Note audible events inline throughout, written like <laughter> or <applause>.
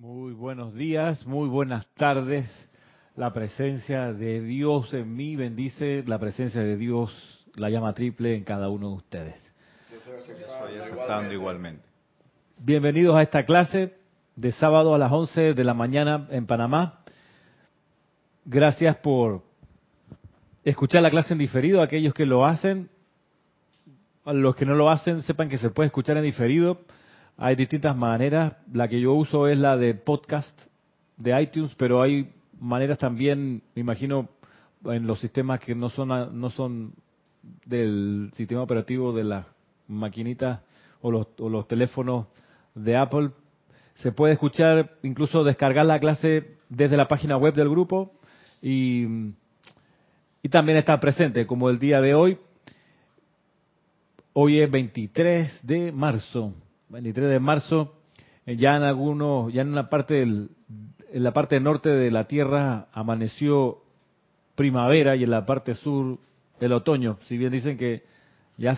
Muy buenos días, muy buenas tardes. La presencia de Dios en mí bendice, la presencia de Dios la llama triple en cada uno de ustedes. Yo estoy aceptando igualmente. Bienvenidos a esta clase de sábado a las 11 de la mañana en Panamá. Gracias por escuchar la clase en diferido. Aquellos que lo hacen, a los que no lo hacen, sepan que se puede escuchar en diferido hay distintas maneras. La que yo uso es la de podcast de iTunes, pero hay maneras también, me imagino, en los sistemas que no son no son del sistema operativo de las maquinitas o los, o los teléfonos de Apple. Se puede escuchar, incluso descargar la clase desde la página web del grupo y, y también está presente, como el día de hoy. Hoy es 23 de marzo 23 de marzo, eh, ya en algunos, ya en una parte del, en la parte norte de la Tierra amaneció primavera y en la parte sur el otoño. Si bien dicen que ya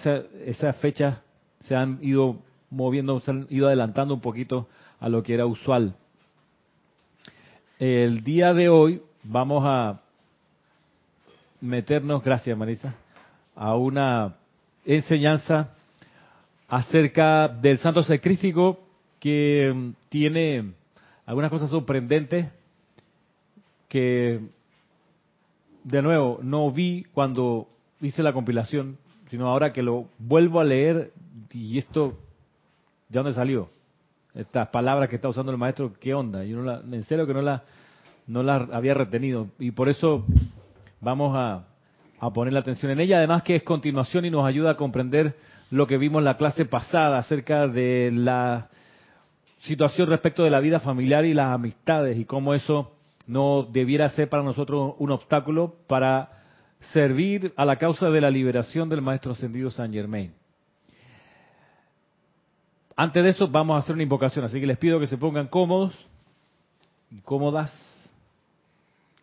esas fechas se han ido moviendo, se han ido adelantando un poquito a lo que era usual. El día de hoy vamos a meternos, gracias Marisa, a una enseñanza acerca del santo sacrificio que mm, tiene algunas cosas sorprendentes que de nuevo no vi cuando hice la compilación, sino ahora que lo vuelvo a leer y esto, ¿de dónde salió? Estas palabras que está usando el maestro, ¿qué onda? Yo no la, en serio que no la, no la había retenido y por eso vamos a, a poner la atención en ella, además que es continuación y nos ayuda a comprender lo que vimos en la clase pasada acerca de la situación respecto de la vida familiar y las amistades y cómo eso no debiera ser para nosotros un obstáculo para servir a la causa de la liberación del Maestro Ascendido San Germain. Antes de eso vamos a hacer una invocación, así que les pido que se pongan cómodos y cómodas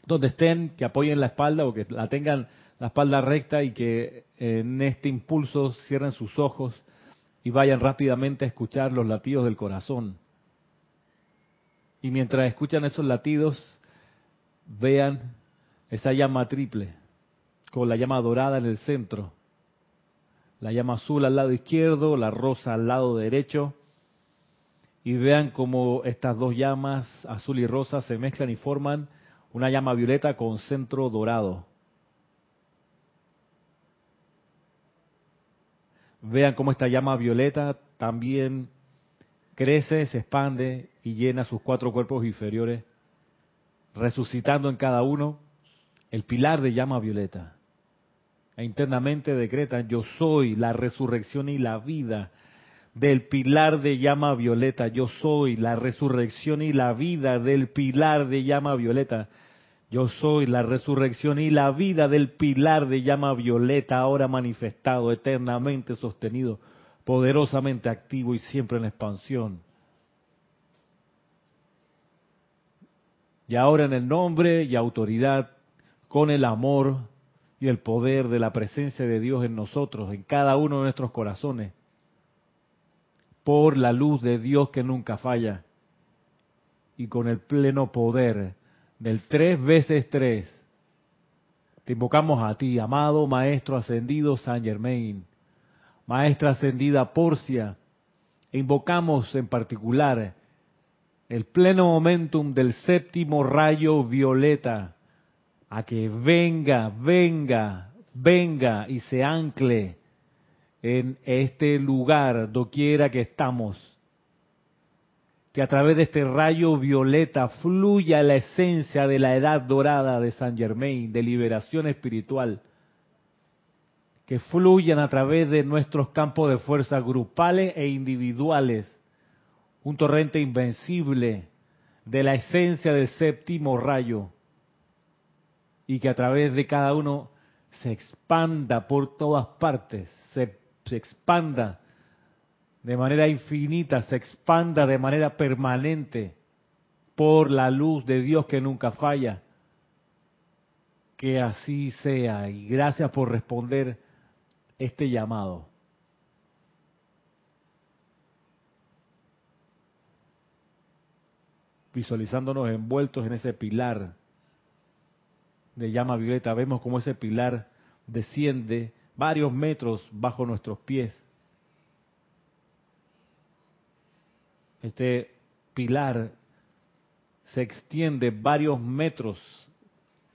donde estén, que apoyen la espalda o que la tengan la espalda recta y que en este impulso cierren sus ojos y vayan rápidamente a escuchar los latidos del corazón. Y mientras escuchan esos latidos, vean esa llama triple, con la llama dorada en el centro, la llama azul al lado izquierdo, la rosa al lado derecho, y vean cómo estas dos llamas, azul y rosa, se mezclan y forman una llama violeta con centro dorado. Vean cómo esta llama violeta también crece, se expande y llena sus cuatro cuerpos inferiores, resucitando en cada uno el pilar de llama violeta. E internamente decretan, yo soy la resurrección y la vida del pilar de llama violeta. Yo soy la resurrección y la vida del pilar de llama violeta. Yo soy la resurrección y la vida del pilar de llama violeta, ahora manifestado, eternamente sostenido, poderosamente activo y siempre en expansión. Y ahora en el nombre y autoridad, con el amor y el poder de la presencia de Dios en nosotros, en cada uno de nuestros corazones, por la luz de Dios que nunca falla, y con el pleno poder del tres veces tres. Te invocamos a ti, amado Maestro Ascendido San Germain, Maestra Ascendida Porcia, e invocamos en particular el pleno momentum del séptimo rayo violeta, a que venga, venga, venga y se ancle en este lugar, doquiera que estamos que a través de este rayo violeta fluya la esencia de la edad dorada de San Germain, de liberación espiritual, que fluyan a través de nuestros campos de fuerza grupales e individuales, un torrente invencible de la esencia del séptimo rayo, y que a través de cada uno se expanda por todas partes, se, se expanda de manera infinita, se expanda de manera permanente por la luz de Dios que nunca falla. Que así sea y gracias por responder este llamado. visualizándonos envueltos en ese pilar de llama violeta. Vemos como ese pilar desciende varios metros bajo nuestros pies. Este pilar se extiende varios metros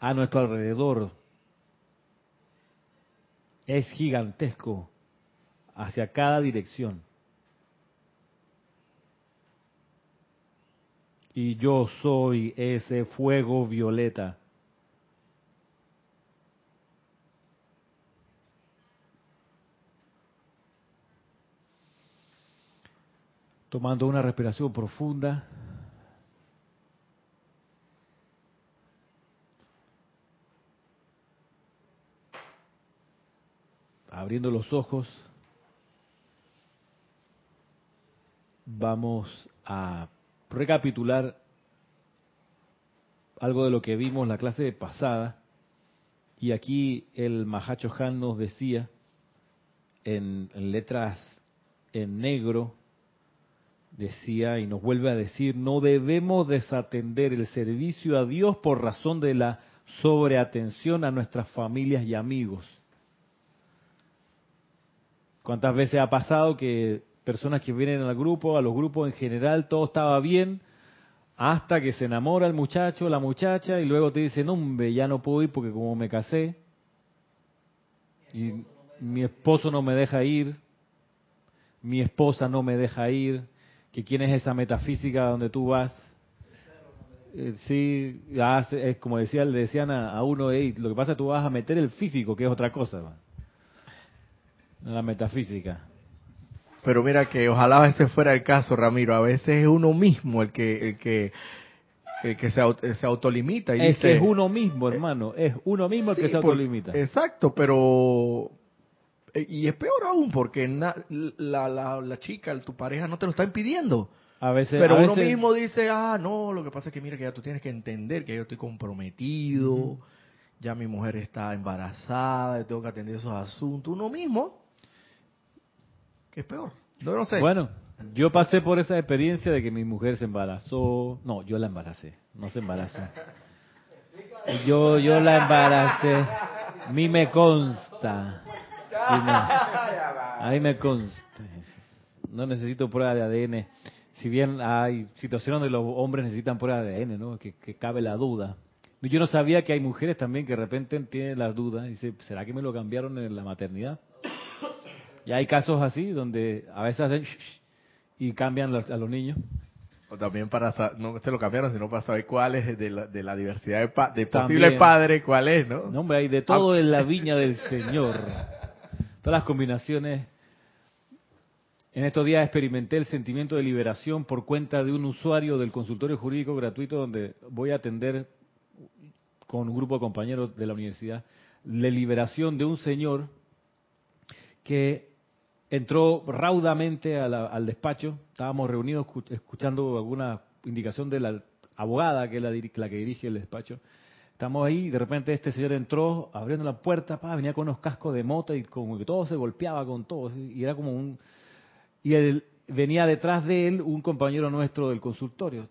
a nuestro alrededor. Es gigantesco hacia cada dirección. Y yo soy ese fuego violeta. Tomando una respiración profunda. Abriendo los ojos. Vamos a recapitular algo de lo que vimos la clase pasada. Y aquí el Mahacho Han nos decía en letras en negro decía y nos vuelve a decir, no debemos desatender el servicio a Dios por razón de la sobreatención a nuestras familias y amigos. ¿Cuántas veces ha pasado que personas que vienen al grupo, a los grupos en general, todo estaba bien, hasta que se enamora el muchacho, la muchacha, y luego te dicen, hombre, ya no puedo ir porque como me casé, y mi esposo no me deja ir, mi esposa no me deja ir, que quién es esa metafísica donde tú vas. Eh, sí, es como decía, le decían a, uno, lo que pasa es que tú vas a meter el físico, que es otra cosa, la metafísica. Pero mira que ojalá ese fuera el caso, Ramiro. A veces es uno mismo el que el que el que se, se autolimita y es que es uno mismo, hermano. Es uno mismo el que se autolimita. exacto, pero y es peor aún porque la, la, la, chica, tu pareja, no te lo está impidiendo. A veces, Pero uno mismo dice, ah, no, lo que pasa es que mira que ya tú tienes que entender que yo estoy comprometido, ya mi mujer está embarazada, tengo que atender esos asuntos. Uno mismo, que es peor. No, no sé. Bueno, yo pasé por esa experiencia de que mi mujer se embarazó. No, yo la embaracé, no se embarazó. Yo, yo la embaracé. A mí me consta. <laughs> A mí me consta. No necesito prueba de ADN. Si bien hay situaciones donde los hombres necesitan prueba de ADN, ¿no? Que, cabe la duda. Yo no sabía que hay mujeres también que de repente tienen las dudas. Dice, ¿será que me lo cambiaron en la maternidad? Y hay casos así donde a veces hacen y cambian a los niños. O también para, no se lo cambiaron, sino para saber cuál es de la, de la diversidad de, de posible padre, cuál es, ¿no? No, hombre, hay de todo en la viña del Señor <laughs> todas las combinaciones. En estos días experimenté el sentimiento de liberación por cuenta de un usuario del consultorio jurídico gratuito donde voy a atender con un grupo de compañeros de la universidad la liberación de un señor que entró raudamente al despacho, estábamos reunidos escuchando alguna indicación de la abogada que es la, la que dirige el despacho, Estamos ahí y de repente este señor entró abriendo la puerta, pa, venía con unos cascos de moto y como que todo se golpeaba con todo. Y era como un... Y él, venía detrás de él un compañero nuestro del consultorio,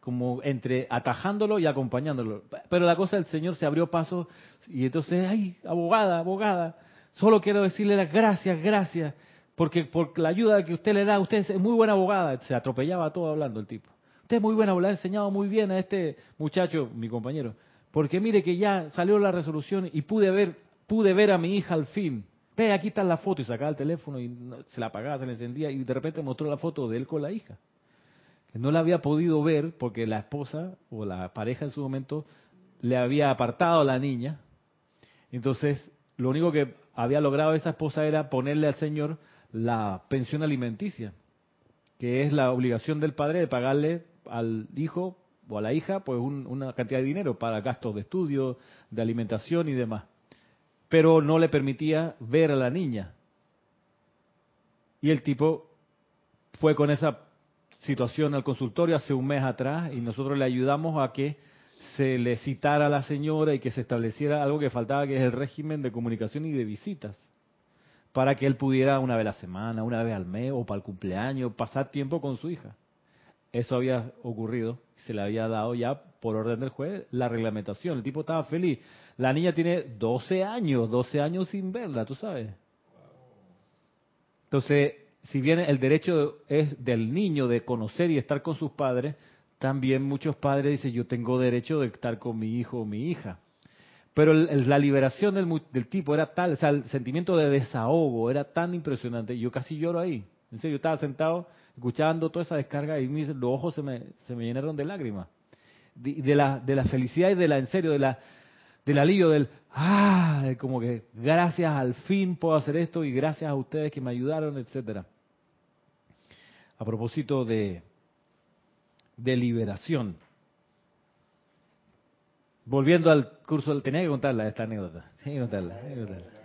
como entre atajándolo y acompañándolo. Pero la cosa del señor se abrió paso y entonces, ay, abogada, abogada, solo quiero decirle las gracias, gracias, porque por la ayuda que usted le da, usted es muy buena abogada. Se atropellaba todo hablando el tipo. Usted es muy buena, le ha enseñado muy bien a este muchacho, mi compañero. Porque mire que ya salió la resolución y pude ver, pude ver a mi hija al fin. Ve, aquí está la foto y sacaba el teléfono y se la apagaba, se la encendía y de repente mostró la foto de él con la hija. no la había podido ver porque la esposa o la pareja en su momento le había apartado a la niña. Entonces, lo único que había logrado esa esposa era ponerle al señor la pensión alimenticia, que es la obligación del padre de pagarle al hijo o a la hija pues una cantidad de dinero para gastos de estudio, de alimentación y demás. Pero no le permitía ver a la niña. Y el tipo fue con esa situación al consultorio hace un mes atrás y nosotros le ayudamos a que se le citara a la señora y que se estableciera algo que faltaba, que es el régimen de comunicación y de visitas, para que él pudiera una vez a la semana, una vez al mes o para el cumpleaños pasar tiempo con su hija eso había ocurrido, se le había dado ya por orden del juez la reglamentación. El tipo estaba feliz. La niña tiene 12 años, 12 años sin verla, tú sabes. Entonces, si bien el derecho es del niño de conocer y estar con sus padres, también muchos padres dicen, yo tengo derecho de estar con mi hijo o mi hija. Pero la liberación del, tipo era tal, o sea, el sentimiento de desahogo era tan impresionante, yo casi lloro ahí. En serio, yo estaba sentado escuchando toda esa descarga y mis, los ojos se me, se me llenaron de lágrimas. De, la, de la felicidad y de la, en serio, de la, del alivio, del, ah, como que gracias al fin puedo hacer esto y gracias a ustedes que me ayudaron, etcétera. A propósito de, de liberación. Volviendo al curso, tenía que contarla esta anécdota. Tenía que contarla, Volviendo a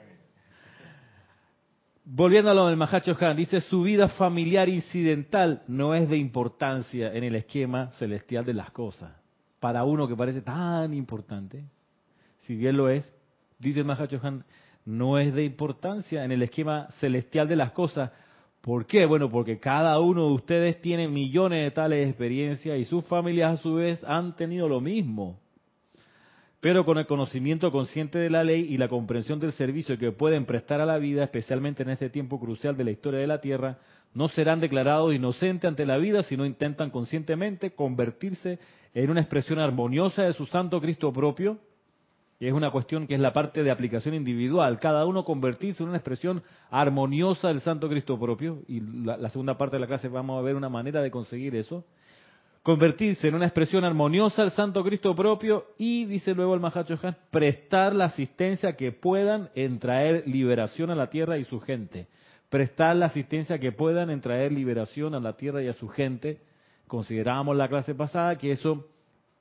lo del Mahacho Han, dice su vida familiar incidental no es de importancia en el esquema celestial de las cosas. Para uno que parece tan importante, si bien lo es, dice el Mahacho Han, no es de importancia en el esquema celestial de las cosas. ¿Por qué? Bueno, porque cada uno de ustedes tiene millones de tales experiencias y sus familias a su vez han tenido lo mismo pero con el conocimiento consciente de la ley y la comprensión del servicio que pueden prestar a la vida, especialmente en este tiempo crucial de la historia de la Tierra, no serán declarados inocentes ante la vida si no intentan conscientemente convertirse en una expresión armoniosa de su Santo Cristo propio, que es una cuestión que es la parte de aplicación individual, cada uno convertirse en una expresión armoniosa del Santo Cristo propio, y la, la segunda parte de la clase vamos a ver una manera de conseguir eso, convertirse en una expresión armoniosa al Santo Cristo propio y, dice luego el Mahachohan, prestar la asistencia que puedan en traer liberación a la tierra y su gente. Prestar la asistencia que puedan en traer liberación a la tierra y a su gente. Considerábamos la clase pasada que eso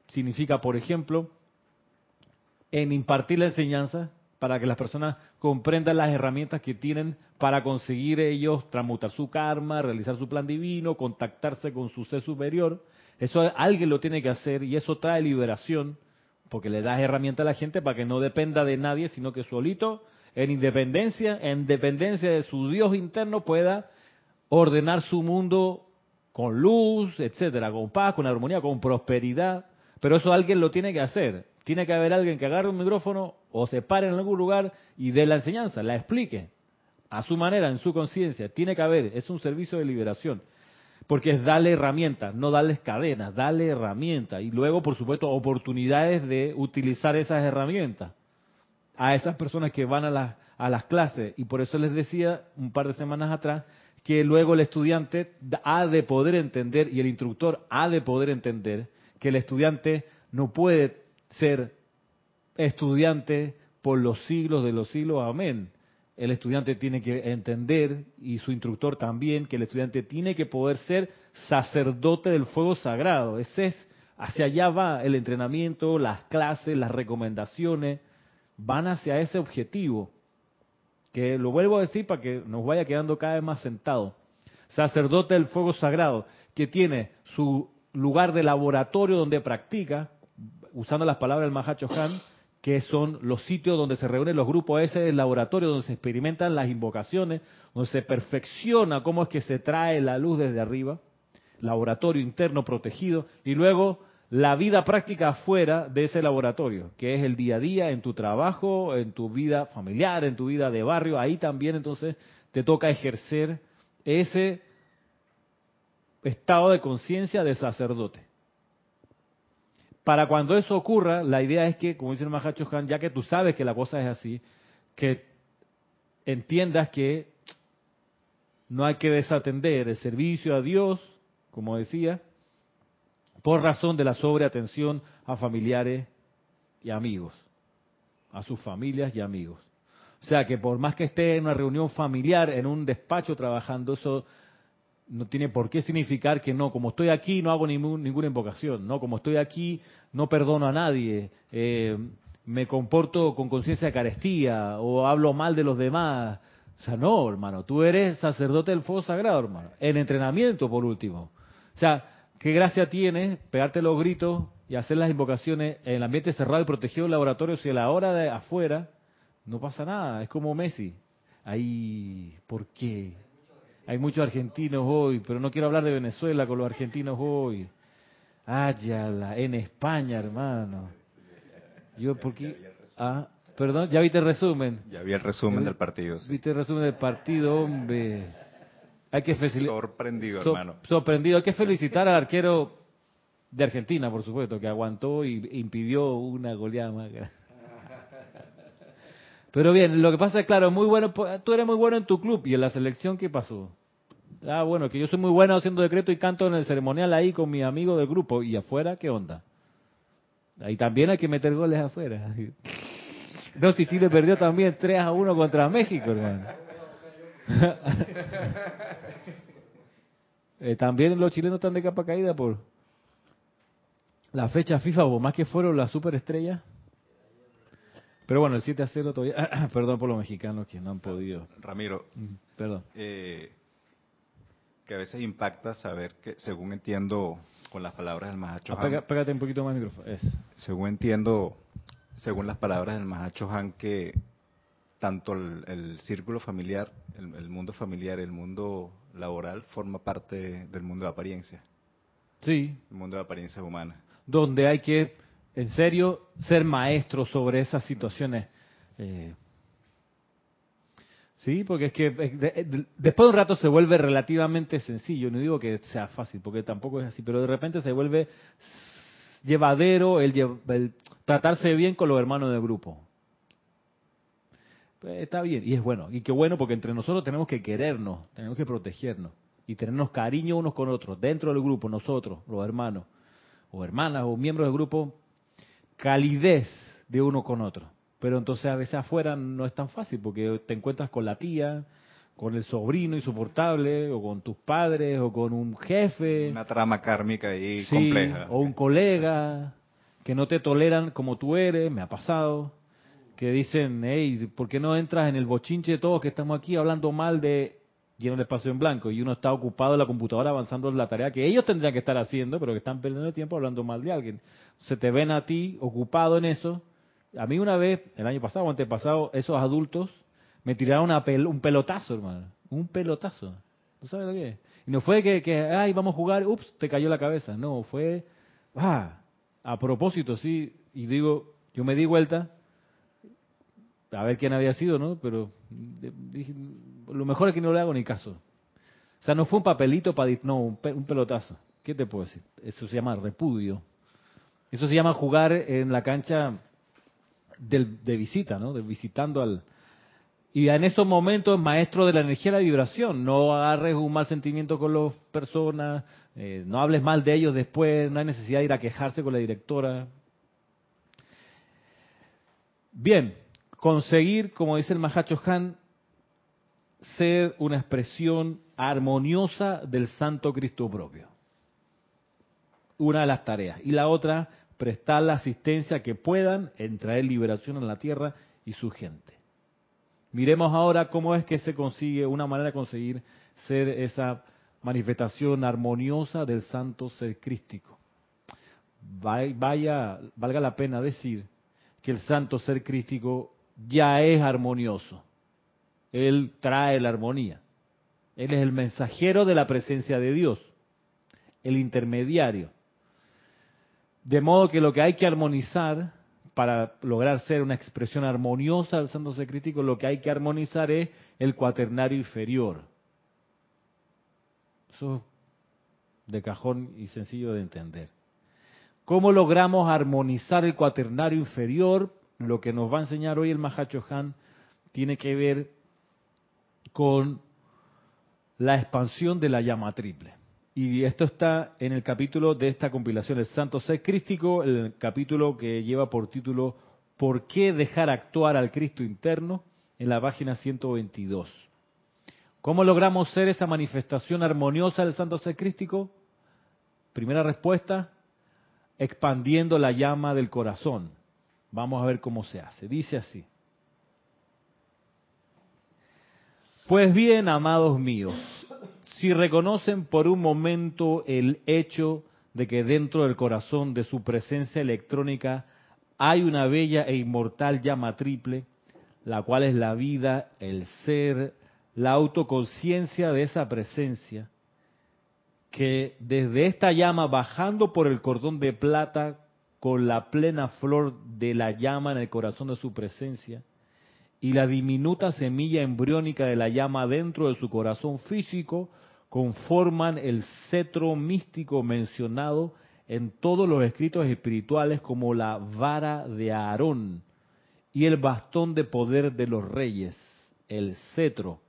significa, por ejemplo, en impartir la enseñanza para que las personas comprendan las herramientas que tienen para conseguir ellos transmutar su karma, realizar su plan divino, contactarse con su ser superior eso alguien lo tiene que hacer y eso trae liberación, porque le das herramienta a la gente para que no dependa de nadie, sino que solito, en independencia, en dependencia de su Dios interno, pueda ordenar su mundo con luz, etcétera, con paz, con armonía, con prosperidad. Pero eso alguien lo tiene que hacer. Tiene que haber alguien que agarre un micrófono o se pare en algún lugar y dé la enseñanza, la explique a su manera, en su conciencia. Tiene que haber, es un servicio de liberación. Porque es darle herramientas, no darles cadenas, darle herramientas. Y luego, por supuesto, oportunidades de utilizar esas herramientas a esas personas que van a, las a las clases. Y por eso les decía un par de semanas atrás que luego el estudiante ha de poder entender y el instructor ha de poder entender que el estudiante no puede ser estudiante por los siglos de los siglos. Amén el estudiante tiene que entender, y su instructor también, que el estudiante tiene que poder ser sacerdote del fuego sagrado. Ese es, hacia allá va el entrenamiento, las clases, las recomendaciones, van hacia ese objetivo. Que lo vuelvo a decir para que nos vaya quedando cada vez más sentado. Sacerdote del fuego sagrado, que tiene su lugar de laboratorio donde practica, usando las palabras del Mahacho Han, que son los sitios donde se reúnen los grupos, ese es el laboratorio donde se experimentan las invocaciones, donde se perfecciona cómo es que se trae la luz desde arriba, laboratorio interno protegido, y luego la vida práctica afuera de ese laboratorio, que es el día a día en tu trabajo, en tu vida familiar, en tu vida de barrio, ahí también entonces te toca ejercer ese estado de conciencia de sacerdote. Para cuando eso ocurra, la idea es que, como dice el Mahacho Han, ya que tú sabes que la cosa es así, que entiendas que no hay que desatender el servicio a Dios, como decía, por razón de la sobreatención a familiares y amigos, a sus familias y amigos. O sea que por más que esté en una reunión familiar, en un despacho trabajando, eso no tiene por qué significar que no, como estoy aquí no hago ninguna invocación, no, como estoy aquí no perdono a nadie, eh, me comporto con conciencia de carestía o hablo mal de los demás. O sea, no, hermano, tú eres sacerdote del fuego sagrado, hermano. En entrenamiento, por último. O sea, qué gracia tienes pegarte los gritos y hacer las invocaciones en el ambiente cerrado y protegido del laboratorio si a la hora de afuera no pasa nada, es como Messi. Ahí, ¿por qué? Hay muchos argentinos hoy, pero no quiero hablar de Venezuela con los argentinos hoy. Ayala, en España, hermano. Yo, porque. Ah, perdón, ¿ya viste el resumen? Ya vi el resumen del partido. ¿Viste el resumen del partido, hombre? Hay que. Sorprendido, hermano. Sorprendido. Hay que felicitar al arquero de Argentina, por supuesto, que aguantó y impidió una goleada más Pero bien, lo que pasa es, claro, muy bueno, tú eres muy bueno en tu club y en la selección, ¿qué pasó? Ah, bueno, que yo soy muy bueno haciendo decreto y canto en el ceremonial ahí con mi amigo del grupo. ¿Y afuera qué onda? Ahí también hay que meter goles afuera. <laughs> No, si Chile perdió también 3 a 1 contra México, hermano. <laughs> eh, también los chilenos están de capa caída por la fecha FIFA, o más que fueron las superestrellas. Pero bueno, el 7 a 0 todavía. <clears throat> perdón por los mexicanos que no han podido. Ramiro, mm, perdón. Eh, que a veces impacta saber que, según entiendo con las palabras del Mahacho ah, Pégate un poquito más el micrófono. Según entiendo, según las palabras del Mahacho Han, que tanto el, círculo familiar, el, mundo familiar, el mundo laboral, forma parte del mundo de apariencia. Sí. El mundo de apariencia humana. Donde hay que, en serio, ser maestro sobre esas situaciones. Eh, Sí, porque es que después de un rato se vuelve relativamente sencillo. No digo que sea fácil, porque tampoco es así, pero de repente se vuelve llevadero el, tratarse bien con los hermanos del grupo. Pues está bien, y es bueno. Y qué bueno, porque entre nosotros tenemos que querernos, tenemos que protegernos y tenernos cariño unos con otros, dentro del grupo, nosotros, los hermanos, o hermanas, o miembros del grupo, calidez de uno con otro. Pero entonces a veces afuera no es tan fácil porque te encuentras con la tía, con el sobrino insoportable, o con tus padres, o con un jefe. Una trama kármica ahí compleja. O un colega que no te toleran como tú eres, me ha pasado. Que dicen, hey, ¿por qué no entras en el bochinche de todos que estamos aquí hablando mal de lleno el espacio en blanco? Y uno está ocupado en la computadora avanzando en la tarea que ellos tendrían que estar haciendo, pero que están perdiendo el tiempo hablando mal de alguien. Se te ven a ti ocupado en eso a mí una vez, el año pasado o antepasado, esos adultos me tiraron un pelotazo, hermano. Un pelotazo. ¿Tú sabes lo que es? Y no fue que, que, ay, vamos a jugar, ups, te cayó la cabeza. No, fue, ah, a propósito, sí. Y digo, yo me di vuelta, a ver quién había sido, ¿no? Pero dije, lo mejor es que no le hago ni caso. O sea, no fue un papelito para... No, un pelotazo. ¿Qué te puedo decir? Eso se llama repudio. Eso se llama jugar en la cancha de visita, ¿no? De visitando al... Y en esos momentos, maestro de la energía y la vibración, no agarres un mal sentimiento con las personas, eh, no hables mal de ellos después, no hay necesidad de ir a quejarse con la directora. Bien, conseguir, como dice el Mahacho Han, ser una expresión armoniosa del Santo Cristo propio. Una de las tareas. Y la otra, prestar la asistencia que puedan en traer liberación a la tierra y su gente. Miremos ahora cómo es que se consigue, una manera de conseguir ser esa manifestación armoniosa del santo ser crístico. Vaya, valga la pena decir que el santo ser crístico ya es armonioso. Él trae la armonía. Él es el mensajero de la presencia de Dios, el intermediario. De modo que lo que hay que armonizar para lograr ser una expresión armoniosa del santo crítico, lo que hay que armonizar es el cuaternario inferior. Eso es de cajón y sencillo de entender. ¿Cómo logramos armonizar el cuaternario inferior? Lo que nos va a enseñar hoy el Mahacho Han tiene que ver con la expansión de la llama triple. Y esto está en el capítulo de esta compilación, el Santo Ser Crístico, el capítulo que lleva por título ¿Por qué dejar actuar al Cristo interno? en la página 122. ¿Cómo logramos ser esa manifestación armoniosa del Santo Ser Crístico? Primera respuesta, expandiendo la llama del corazón. Vamos a ver cómo se hace. Dice así. Pues bien, amados míos, si reconocen por un momento el hecho de que dentro del corazón de su presencia electrónica hay una bella e inmortal llama triple, la cual es la vida, el ser, la autoconciencia de esa presencia, que desde esta llama bajando por el cordón de plata con la plena flor de la llama en el corazón de su presencia y la diminuta semilla embriónica de la llama dentro de su corazón físico conforman el cetro místico mencionado en todos los escritos espirituales como la vara de Aarón y el bastón de poder de los reyes, el cetro,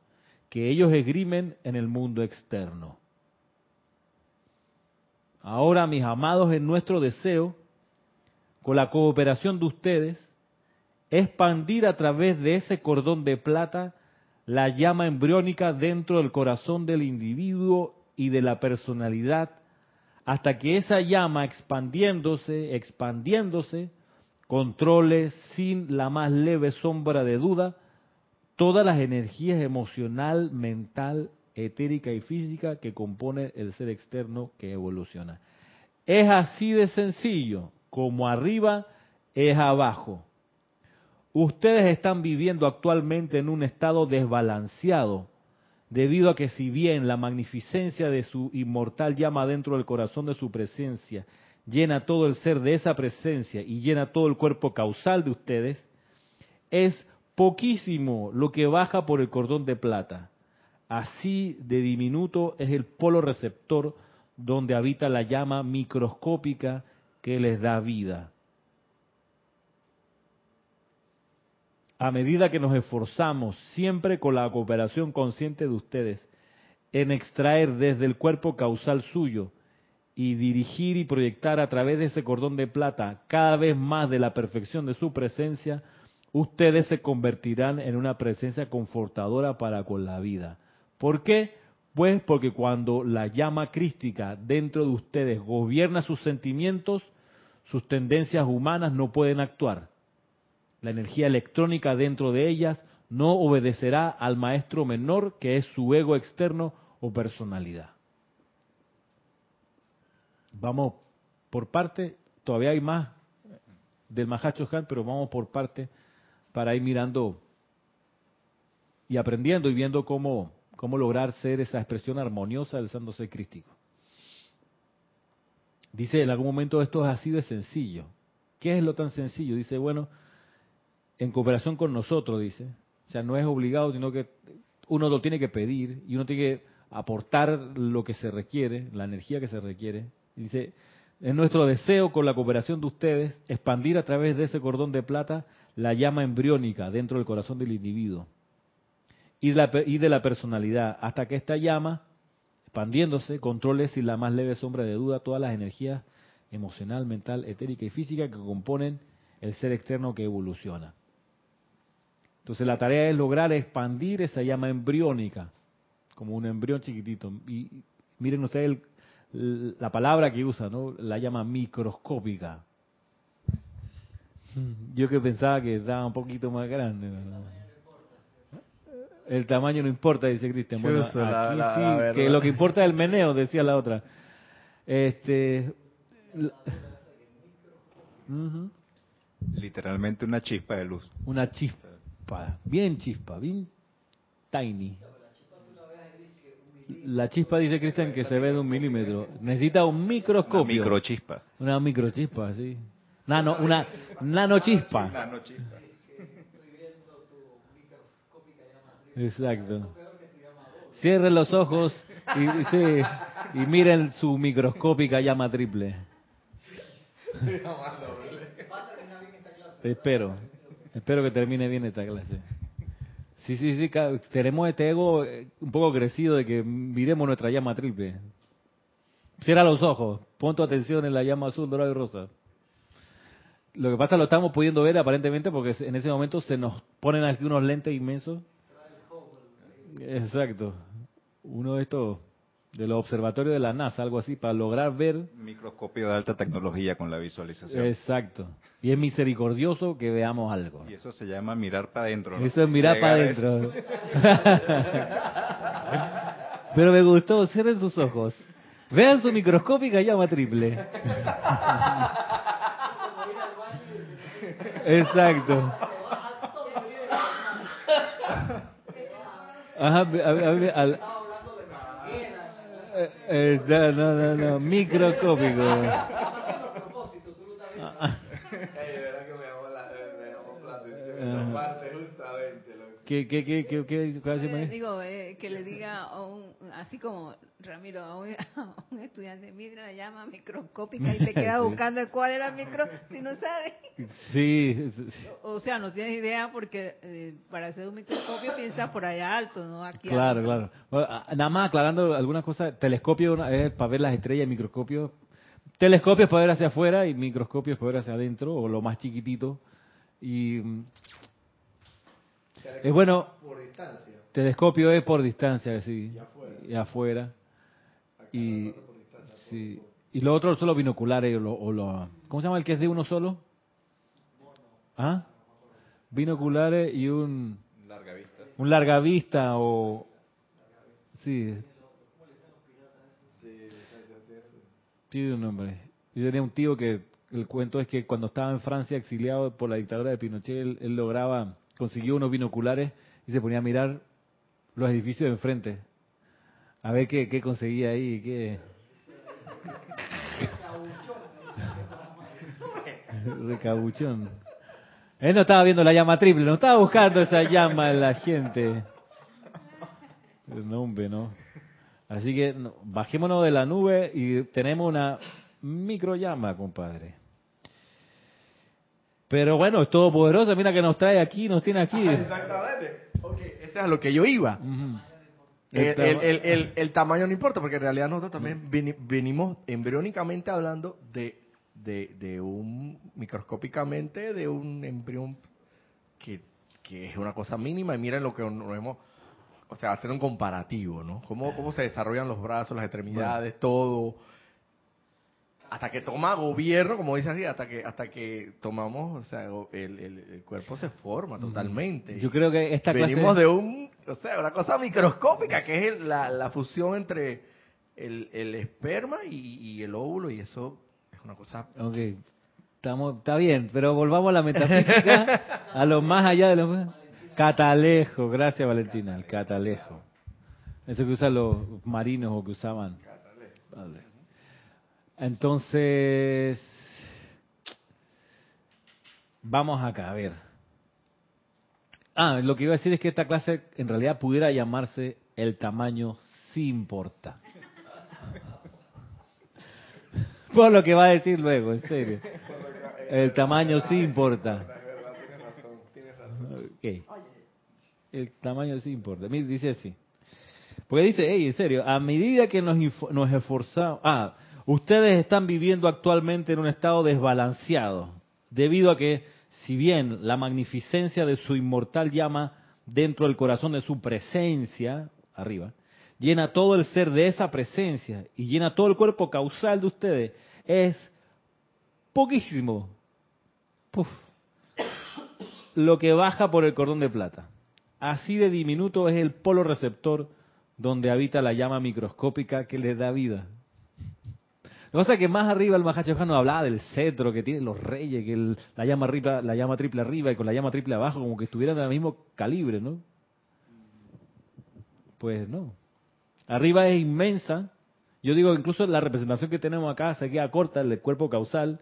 que ellos esgrimen en el mundo externo. Ahora, mis amados, en nuestro deseo, con la cooperación de ustedes, expandir a través de ese cordón de plata la llama embriónica dentro del corazón del individuo y de la personalidad, hasta que esa llama expandiéndose, expandiéndose, controle sin la más leve sombra de duda todas las energías emocional, mental, etérica y física que compone el ser externo que evoluciona. Es así de sencillo, como arriba es abajo. Ustedes están viviendo actualmente en un estado desbalanceado, debido a que si bien la magnificencia de su inmortal llama dentro del corazón de su presencia llena todo el ser de esa presencia y llena todo el cuerpo causal de ustedes, es poquísimo lo que baja por el cordón de plata. Así de diminuto es el polo receptor donde habita la llama microscópica que les da vida. A medida que nos esforzamos, siempre con la cooperación consciente de ustedes, en extraer desde el cuerpo causal suyo y dirigir y proyectar a través de ese cordón de plata cada vez más de la perfección de su presencia, ustedes se convertirán en una presencia confortadora para con la vida. ¿Por qué? Pues porque cuando la llama crística dentro de ustedes gobierna sus sentimientos, sus tendencias humanas no pueden actuar la energía electrónica dentro de ellas no obedecerá al maestro menor que es su ego externo o personalidad. Vamos por parte, todavía hay más del Mahacho Han, pero vamos por parte para ir mirando y aprendiendo y viendo cómo, cómo lograr ser esa expresión armoniosa del santo ser crístico. Dice, en algún momento esto es así de sencillo. ¿Qué es lo tan sencillo? Dice, bueno, en cooperación con nosotros, dice. O sea, no es obligado, sino que uno lo tiene que pedir y uno tiene que aportar lo que se requiere, la energía que se requiere. Dice, es nuestro deseo con la cooperación de ustedes expandir a través de ese cordón de plata la llama embriónica dentro del corazón del individuo y de la, y de la personalidad, hasta que esta llama, expandiéndose, controle sin la más leve sombra de duda todas las energías emocional, mental, etérica y física que componen el ser externo que evoluciona. Entonces la tarea es lograr expandir esa llama embriónica, como un embrión chiquitito. Y miren ustedes la palabra que usa, ¿no? La llama microscópica. Yo que pensaba que estaba un poquito más grande. El tamaño no importa, dice Cristian. Bueno, aquí sí, que lo que importa es el meneo, decía la otra. Este. Literalmente una chispa de luz. Una chispa bien chispa, bien tiny. La chispa dice Cristian que se ve de un milímetro. Necesita un microscopio. Una microchispa. Una microchispa, sí. Nano, una nanochispa. nanochispa. Exacto. Cierren los ojos y, y miren su microscópica llama triple. Espero. Espero que termine bien esta clase. Sí, sí, sí, tenemos este ego eh, un poco crecido de que miremos nuestra llama triple. Cierra los ojos, pon tu atención en la llama azul, dorada y rosa. Lo que pasa lo estamos pudiendo ver aparentemente porque en ese momento se nos ponen aquí unos lentes inmensos. Exacto. Uno de estos de los observatorios de la NASA, algo así, para lograr ver... Microscopio de alta tecnología con la visualización. Exacto. Y es misericordioso que veamos algo. Y eso se llama mirar para adentro. Eso es mirar para adentro. <laughs> Pero me gustó, cierren sus ojos. Vean su microscópica llama triple. Exacto. Ajá, al, eh, no, no, no, no, microscópico. <laughs> ¿Qué, qué, qué, qué, qué, qué Digo, eh, que le diga, así como Ramiro, a un, <laughs> estudiante, mira la llama microscópica y te queda <laughs> buscando cuál era el micro si no sabe. Sí. O, sea, no tienes idea porque eh, para hacer un microscopio piensa por allá alto, ¿no? Aquí claro, claro. nada más aclarando algunas cosas, telescopio es para ver las estrellas, microscopio. Telescopios para ver hacia afuera y microscopios para ver hacia adentro, o lo más chiquitito. Y es bueno. Por distancia. Telescopio es por distancia, sí. Y afuera. Y sí. Y lo otro son los binoculares o, lo, ¿Cómo se llama el que es de uno solo? ¿Ah? Binoculares y un. Larga vista. Un larga vista o. Sí. Sí, un nombre. Yo tenía un tío que el cuento es que cuando estaba en Francia exiliado por la dictadura de Pinochet, él lograba consiguió unos binoculares y se ponía a mirar los edificios de enfrente. A ver qué, qué conseguía ahí, qué... Recabuchón. Él no estaba viendo la llama triple, no estaba buscando esa llama en la gente. No, hombre, no. Así que bajémonos de la nube y tenemos una micro llama, compadre. Pero bueno, es todopoderoso, mira que nos trae aquí, nos tiene aquí. Exactamente. Okay, ese es a lo que yo iba. <laughs> el, tamaño no importa, porque en realidad nosotros también venimos embriónicamente hablando de, de, un, microscópicamente, de un embrión que, que es una cosa mínima. Y miren lo que nos hemos, o sea, hacer un comparativo, ¿no? Cómo, cómo se desarrollan los brazos, las extremidades, todo hasta que toma gobierno, como dice así, hasta que hasta que tomamos, o sea, el, el, cuerpo se forma totalmente. Yo creo que esta venimos de un, o sea, una cosa microscópica que es la, la fusión entre el, el esperma y, el óvulo y eso es una cosa. Ok, estamos, está bien, pero volvamos a la metafísica, a lo más allá de lo catalejo. Gracias Valentina, el catalejo. Eso que usan los marinos o que usaban. Vale. Entonces, vamos acá, a ver. Ah, lo que iba a decir es que esta clase en realidad pudiera llamarse el tamaño sí importa. <laughs> Por lo que va a decir luego, en serio. El tamaño sí importa. El tamaño sí importa. Dice así. Porque dice, hey, en serio, a medida que nos, nos esforzamos... Ah, Ustedes están viviendo actualmente en un estado desbalanceado, debido a que, si bien la magnificencia de su inmortal llama dentro del corazón de su presencia, arriba, llena todo el ser de esa presencia y llena todo el cuerpo causal de ustedes, es poquísimo. lo que baja por el cordón de plata. Así de diminuto es el polo receptor donde habita la llama microscópica que le da vida. Pasa es que más arriba el Mahachojano hablaba del cetro que tienen los reyes, que la, llama arriba, la llama triple arriba y con la llama triple abajo, como que estuvieran del mismo calibre, ¿no? Pues no. Arriba es inmensa. Yo digo, incluso la representación que tenemos acá se queda corta, el cuerpo causal.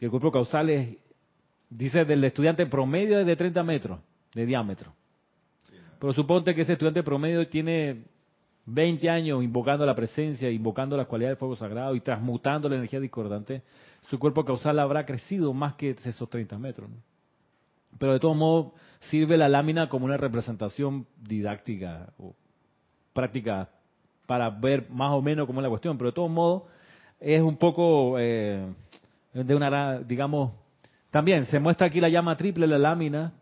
Y el cuerpo causal es, dice, del estudiante promedio es de 30 metros de diámetro. Pero suponte que ese estudiante promedio tiene 20 años invocando la presencia, invocando las cualidades del fuego sagrado y transmutando la energía discordante, su cuerpo causal habrá crecido más que esos 30 metros. Pero de todos modos sirve la lámina como una representación didáctica o práctica para ver más o menos cómo es la cuestión. Pero de todos modos es un poco eh, de una, digamos, también se muestra aquí la llama triple, la lámina,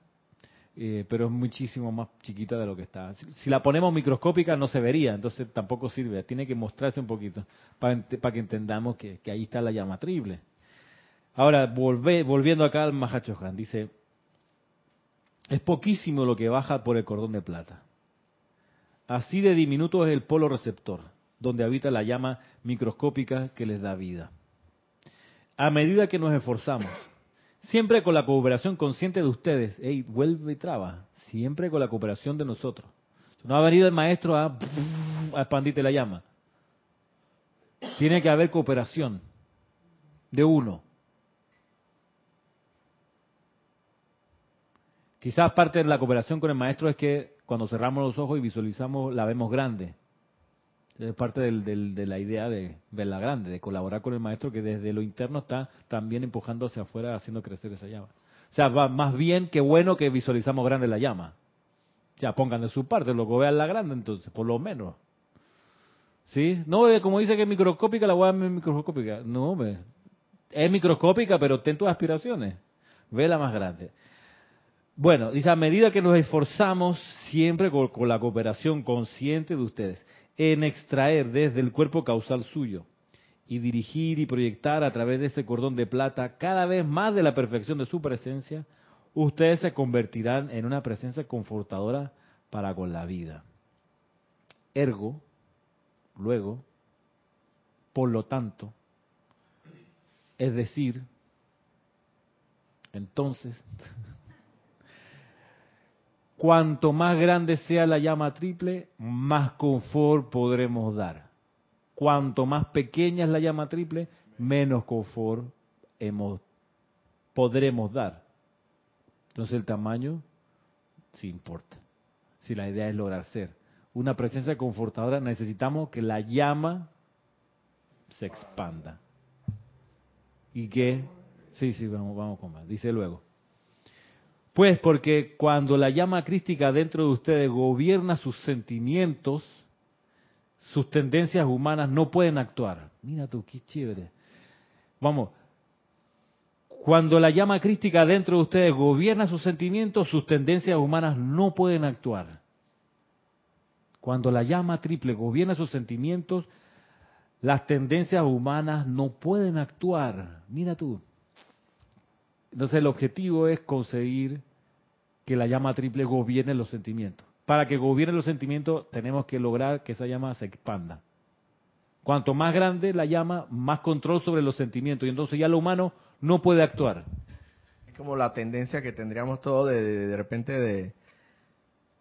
eh, pero es muchísimo más chiquita de lo que está. Si, la ponemos microscópica no se vería, entonces tampoco sirve, tiene que mostrarse un poquito para, que entendamos que, ahí está la llama triple. Ahora, volviendo acá al Mahachohan, dice, es poquísimo lo que baja por el cordón de plata. Así de diminuto es el polo receptor, donde habita la llama microscópica que les da vida. A medida que nos esforzamos Siempre con la cooperación consciente de ustedes. Ey, vuelve y traba. Siempre con la cooperación de nosotros. No ha venido el maestro a, a expandirte la llama. Tiene que haber cooperación de uno. Quizás parte de la cooperación con el maestro es que cuando cerramos los ojos y visualizamos la vemos grande. Es parte de la idea de verla grande, de colaborar con el maestro que desde lo interno está también empujando hacia afuera, haciendo crecer esa llama. O sea, va más bien que bueno que visualizamos grande la llama. Sea, pongan de su parte, luego vean la grande entonces, por lo menos. ¿Sí? No, eh, como dice que es microscópica, la a ver microscópica. No, es microscópica, pero ten tus aspiraciones. Ve la más grande. Bueno, dice, a medida que nos esforzamos, siempre con, la cooperación consciente de ustedes, en extraer desde el cuerpo causal suyo y dirigir y proyectar a través de ese cordón de plata cada vez más de la perfección de su presencia, ustedes se convertirán en una presencia confortadora para con la vida. Ergo, luego, por lo tanto, es decir, entonces, <laughs> Cuanto más grande sea la llama triple, más confort podremos dar. Cuanto más pequeña es la llama triple, menos confort hemos, podremos dar. Entonces el tamaño sí importa. Si la idea es lograr ser una presencia confortadora, necesitamos que la llama se expanda. Y que, sí, sí, vamos, vamos con más. Dice luego. Pues porque cuando la llama crística dentro de ustedes gobierna sus sentimientos, sus tendencias humanas no pueden actuar. Mira tú, qué chévere. Vamos, cuando la llama crística dentro de ustedes gobierna sus sentimientos, sus tendencias humanas no pueden actuar. Cuando la llama triple gobierna sus sentimientos, las tendencias humanas no pueden actuar. Mira tú. Entonces el objetivo es conseguir que la llama triple gobierne los sentimientos. Para que gobierne los sentimientos tenemos que lograr que esa llama se expanda. Cuanto más grande la llama, más control sobre los sentimientos. Y entonces ya lo humano no puede actuar. Es como la tendencia que tendríamos todos de, de, repente de,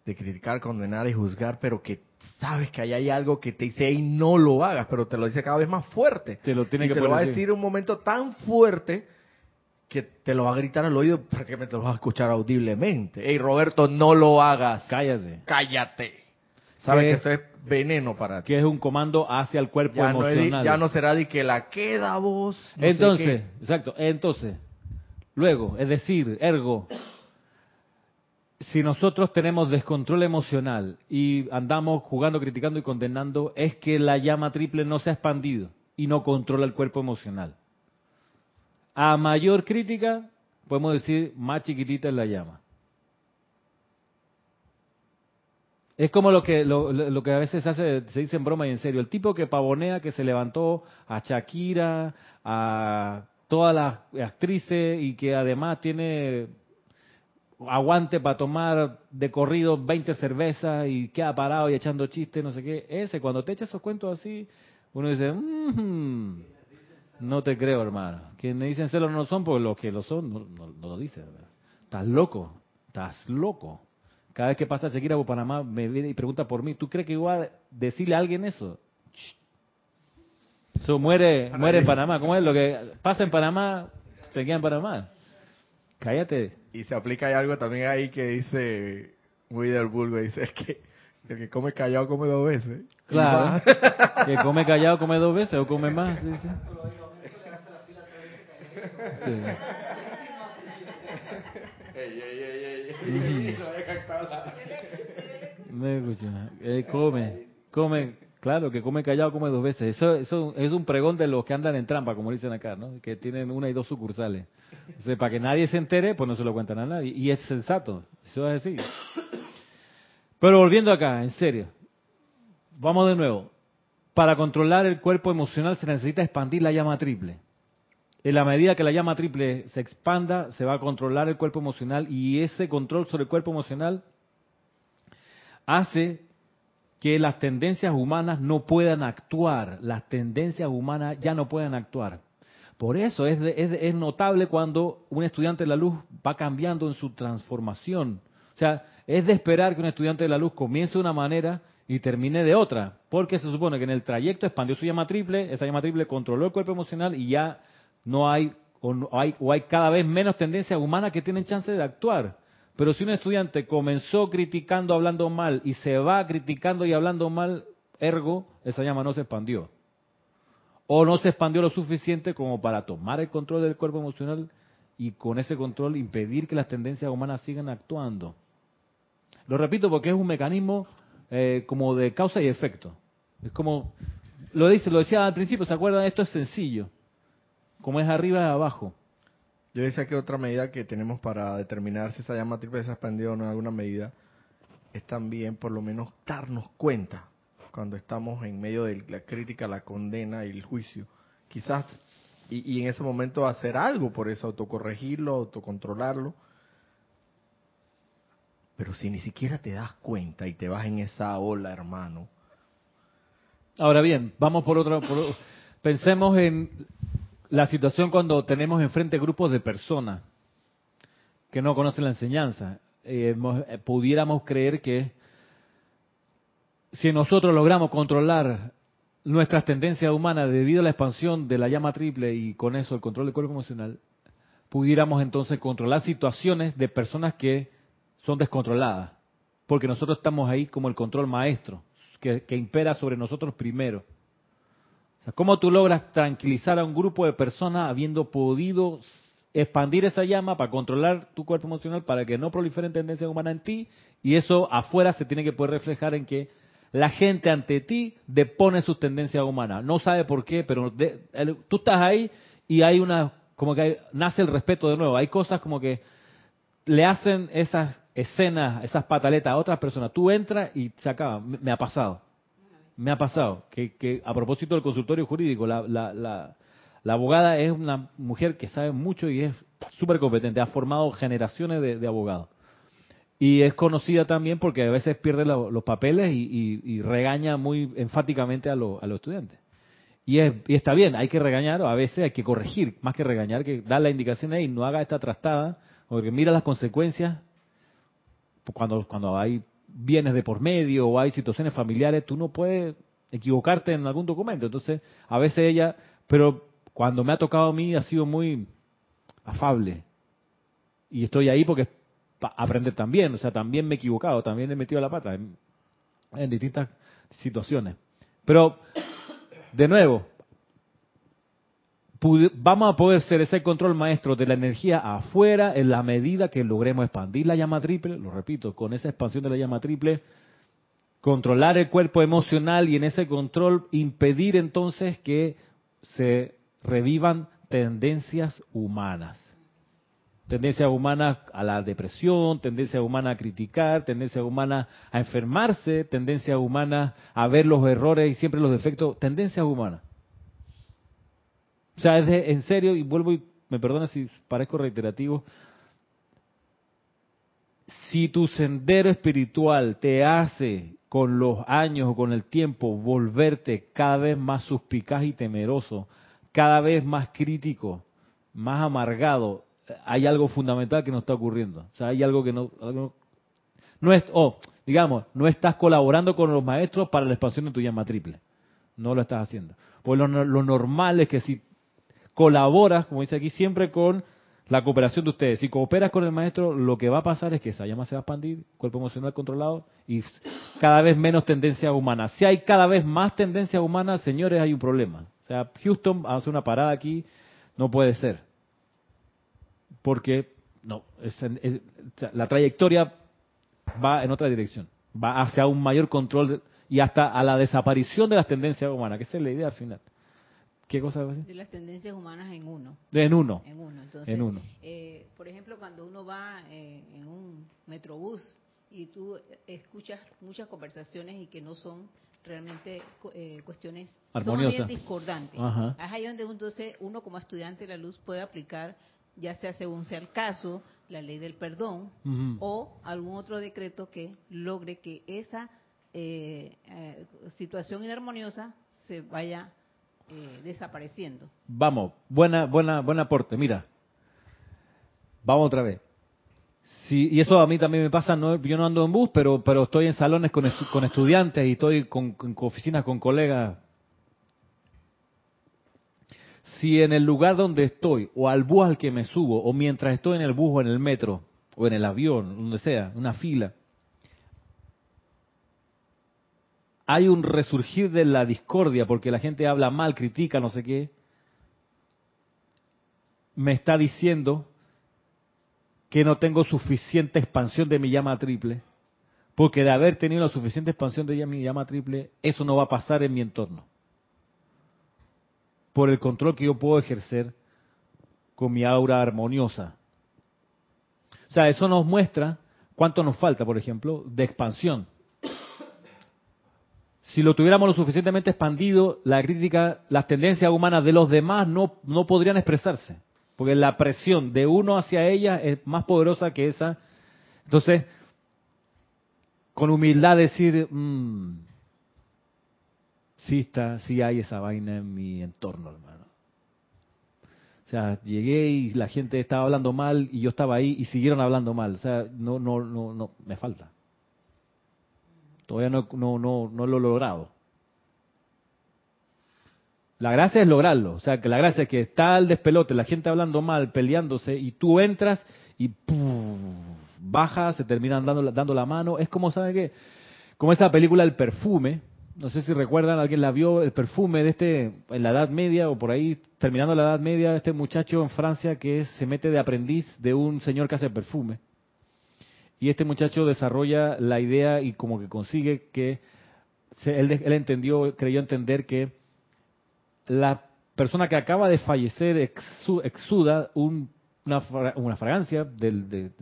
criticar, condenar y juzgar, pero que sabes que ahí hay algo que te dice y no lo hagas, pero te lo dice cada vez más fuerte. Te lo tiene y que te lo va a decir un momento tan fuerte que te lo va a gritar al oído, prácticamente lo vas a escuchar audiblemente. Hey, Roberto, no lo hagas. Cállate. Cállate. Sabes que eso es veneno para ti. Que es un comando hacia el cuerpo emocional. ya no será de que la queda voz. entonces, exacto. Entonces, luego, es decir, ergo, si nosotros tenemos descontrol emocional y andamos jugando, criticando y condenando, es que la llama triple no se ha expandido y no controla el cuerpo emocional. A mayor crítica, podemos decir, más chiquitita es la llama. Es como lo que, lo, que a veces hace, se dice en broma y en serio. El tipo que pavonea, que se levantó a Shakira, a todas las actrices y que además tiene aguante para tomar de corrido 20 cervezas y queda parado y echando chistes, no sé qué. Ese, cuando te echa esos cuentos así, uno dice, mmm, no te creo, hermano. Quienes dicen celos no son, porque los que lo son no, lo dicen. Estás loco, estás loco. Cada vez que pasa Shakira por Panamá me viene y pregunta por mí. ¿Tú crees que voy a decirle a alguien eso? Eso muere, muere en Panamá. ¿Cómo es? Lo que pasa en Panamá, se queda en Panamá. Cállate. Y se aplica algo también ahí que dice vulgo, dice que el que come callado come dos veces. Claro. que come callado come dos veces o come más. <laughs> Me escucha. Eh, come, come, claro, que come callado, come dos veces. Eso, eso es un pregón de los que andan en trampa, como dicen acá, ¿no? Que tienen una y dos sucursales. para que nadie se entere, pues no se lo cuentan a nadie. Y es sensato, eso es así. Pero volviendo acá, en serio. Vamos de nuevo. Para controlar el cuerpo emocional se necesita expandir la llama triple. En la medida que la llama triple se expanda, se va a controlar el cuerpo emocional y ese control sobre el cuerpo emocional hace que las tendencias humanas no puedan actuar, las tendencias humanas ya no puedan actuar. Por eso es, notable cuando un estudiante de la luz va cambiando en su transformación, O sea, es de esperar que un estudiante de la luz comience de una manera y termine de otra, porque se supone que en el trayecto expandió su llama triple, esa llama triple controló el cuerpo emocional y ya no hay o, hay, o hay cada vez menos tendencias humanas que tienen chance de actuar. Pero si un estudiante comenzó criticando, hablando mal y se va criticando y hablando mal, ergo, esa llama no se expandió. O no se expandió lo suficiente como para tomar el control del cuerpo emocional y con ese control impedir que las tendencias humanas sigan actuando. Lo repito porque es un mecanismo eh, como de causa y efecto. Es como, lo dice, lo decía al principio, ¿se acuerdan? Esto es sencillo. Como es arriba y abajo. Yo decía que otra medida que tenemos para determinar si esa llama triple se ha expandido o no en alguna medida es también por lo menos darnos cuenta cuando estamos en medio de la crítica, la condena y el juicio. Quizás, y, y en ese momento hacer algo por eso, autocorregirlo, autocontrolarlo pero si ni siquiera te das cuenta y te vas en esa ola, hermano. Ahora bien, vamos por otro. pensemos en la situación cuando tenemos enfrente grupos de personas que no conocen la enseñanza. Eh, eh, pudiéramos creer que si nosotros logramos controlar nuestras tendencias humanas debido a la expansión de la llama triple y con eso el control del cuerpo emocional, pudiéramos entonces controlar situaciones de personas que son descontroladas, porque nosotros estamos ahí como el control maestro, que, impera sobre nosotros primero. Sea, ¿Cómo tú logras tranquilizar a un grupo de personas habiendo podido expandir esa llama para controlar tu cuerpo emocional para que no proliferen tendencias humanas en ti? Y eso afuera se tiene que poder reflejar en que la gente ante ti depone sus tendencias humanas. No sabe por qué, pero tú estás ahí y hay una, como que nace el respeto de nuevo. Hay cosas como que le hacen esas escenas, esas pataletas a otras personas. Tú entras y se acaba. Me, ha pasado. Me ha pasado. Que, a propósito del consultorio jurídico, la, la, la, abogada es una mujer que sabe mucho y es súper competente. Ha formado generaciones de, abogados. Y es conocida también porque a veces pierde los papeles y, regaña muy enfáticamente a, a los estudiantes. Y, es, y, está bien, hay que regañar, a veces hay que corregir, más que regañar, que dar la indicación ahí, no haga esta trastada, porque mira las consecuencias cuando, cuando hay bienes de por medio o hay situaciones familiares, tú no puedes equivocarte en algún documento. Entonces, a veces ella, pero cuando me ha tocado a mí ha sido muy afable. Y estoy ahí porque aprender también, o sea, también me he equivocado, también he metido la pata en, en distintas situaciones. Pero, de nuevo, vamos a poder ser ese control maestro de la energía afuera en la medida que logremos expandir la llama triple, lo repito, con esa expansión de la llama triple, controlar el cuerpo emocional y en ese control impedir entonces que se revivan tendencias humanas. Tendencias humanas a la depresión, tendencias humanas a criticar, tendencias humanas a enfermarse, tendencias humanas a ver los errores y siempre los defectos, tendencias humanas. O sea, es en serio, y vuelvo y me perdona si parezco reiterativo, si tu sendero espiritual te hace con los años o con el tiempo volverte cada vez más suspicaz y temeroso, cada vez más crítico, más amargado, hay algo fundamental que no está ocurriendo. O sea, hay algo que no, no es, oh, digamos, no estás colaborando con los maestros para la expansión de tu llama triple. No lo estás haciendo. Pues lo normal es que si colaboras, como dice aquí, siempre con la cooperación de ustedes. Si cooperas con el maestro, lo que va a pasar es que esa llama se va a expandir, cuerpo emocional controlado y cada vez menos tendencia humana. Si hay cada vez más tendencia humana, señores, hay un problema. O sea, Houston hace una parada aquí, no puede ser. Porque no, la trayectoria va en otra dirección, va hacia un mayor control y hasta a la desaparición de las tendencias humanas, que esa es la idea al final. ¿Qué cosa? De las tendencias humanas en uno. En uno. En uno. Entonces, en uno. Eh, por ejemplo, cuando uno va eh, en un metrobús y tú escuchas muchas conversaciones y que no son realmente eh, cuestiones Armoniosas. son discordantes. Es ahí donde entonces uno como estudiante de la luz puede aplicar, ya sea según sea el caso, la ley del perdón o algún otro decreto que logre que esa situación inarmoniosa se vaya eh, desapareciendo. Vamos, buena, buena, buen aporte. Mira, vamos otra vez. Sí, y eso a mí también me pasa, no, yo no ando en bus, pero, pero estoy en salones con, con estudiantes y estoy con, con oficinas con colegas. Si en el lugar donde estoy, o al bus al que me subo, o mientras estoy en el bus o en el metro, o en el avión, donde sea, una fila, hay un resurgir de la discordia porque la gente habla mal, critica, no sé qué, me está diciendo que no tengo suficiente expansión de mi llama triple, porque de haber tenido la suficiente expansión de mi llama triple, eso no va a pasar en mi entorno. Por el control que yo puedo ejercer con mi aura armoniosa. O sea, eso nos muestra cuánto nos falta, por ejemplo, de expansión. Si lo tuviéramos lo suficientemente expandido, la crítica, las tendencias humanas de los demás no, no podrían expresarse porque la presión de uno hacia ella es más poderosa que esa. Entonces, con humildad decir, mmm, sí está, sí hay esa vaina en mi entorno, hermano. O sea, llegué y la gente estaba hablando mal y yo estaba ahí y siguieron hablando mal. O sea, no, no, no, no, me falta. Todavía no, no, no, no lo he logrado. La gracia es lograrlo. O sea, que la gracia es que está el despelote, la gente hablando mal, peleándose, y tú entras y bajas, se terminan dando, dando la mano. Es como, ¿sabe qué? Como esa película El Perfume. No sé si recuerdan, alguien la vio, El Perfume de este, en la Edad Media o por ahí, terminando la Edad Media, este muchacho en Francia que se mete de aprendiz de un señor que hace perfume. Y este muchacho desarrolla la idea y como que consigue que él, él entendió, creyó entender que la persona que acaba de fallecer exuda una, fragancia del,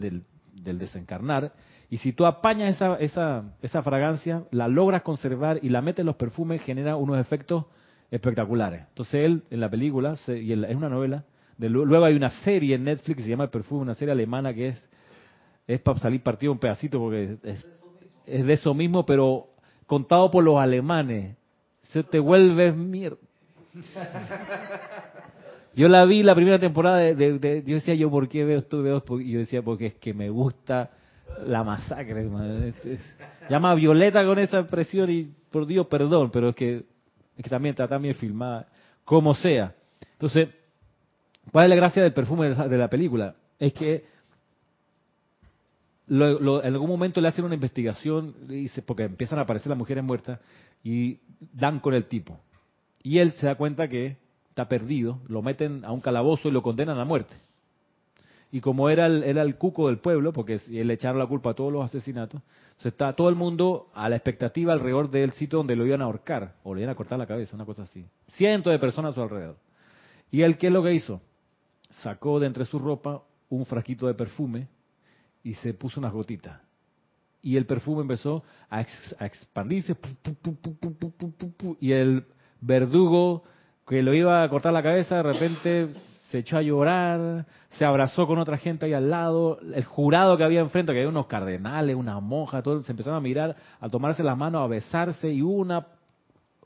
desencarnar, y si tú apañas esa, esa, fragancia, la logras conservar y la metes en los perfumes, genera unos efectos espectaculares. Entonces él, en la película, y es una novela, luego hay una serie en Netflix que se llama El Perfume, una serie alemana que es, es para salir partido un pedacito porque es, de eso mismo, pero contado por los alemanes. Se te vuelve mierda <laughs> yo la vi la primera temporada de, yo decía yo por qué veo esto veo y yo decía porque es que me gusta la masacre llama Violeta con esa expresión y por Dios perdón pero es que es que también está también filmada como sea entonces cuál es la gracia del perfume de la película es que en algún momento le hacen una investigación porque empiezan a aparecer las mujeres muertas y dan con el tipo y él se da cuenta que está perdido, lo meten a un calabozo y lo condenan a muerte. Y como era el, era el cuco del pueblo, porque le echaron la culpa a todos los asesinatos, entonces está todo el mundo a la expectativa alrededor del sitio donde lo iban a ahorcar, o le iban a cortar la cabeza, una cosa así. Cientos de personas a su alrededor. ¿Y él qué es lo que hizo? Sacó de entre su ropa un frasquito de perfume y se puso unas gotitas. Y el perfume empezó a, expandirse, y el verdugo que lo iba a cortar la cabeza, de repente se echó a llorar, se abrazó con otra gente ahí al lado, el jurado que había enfrente, que había unos cardenales, una monja, todos se empezaron a mirar, a tomarse las manos, a besarse, y hubo una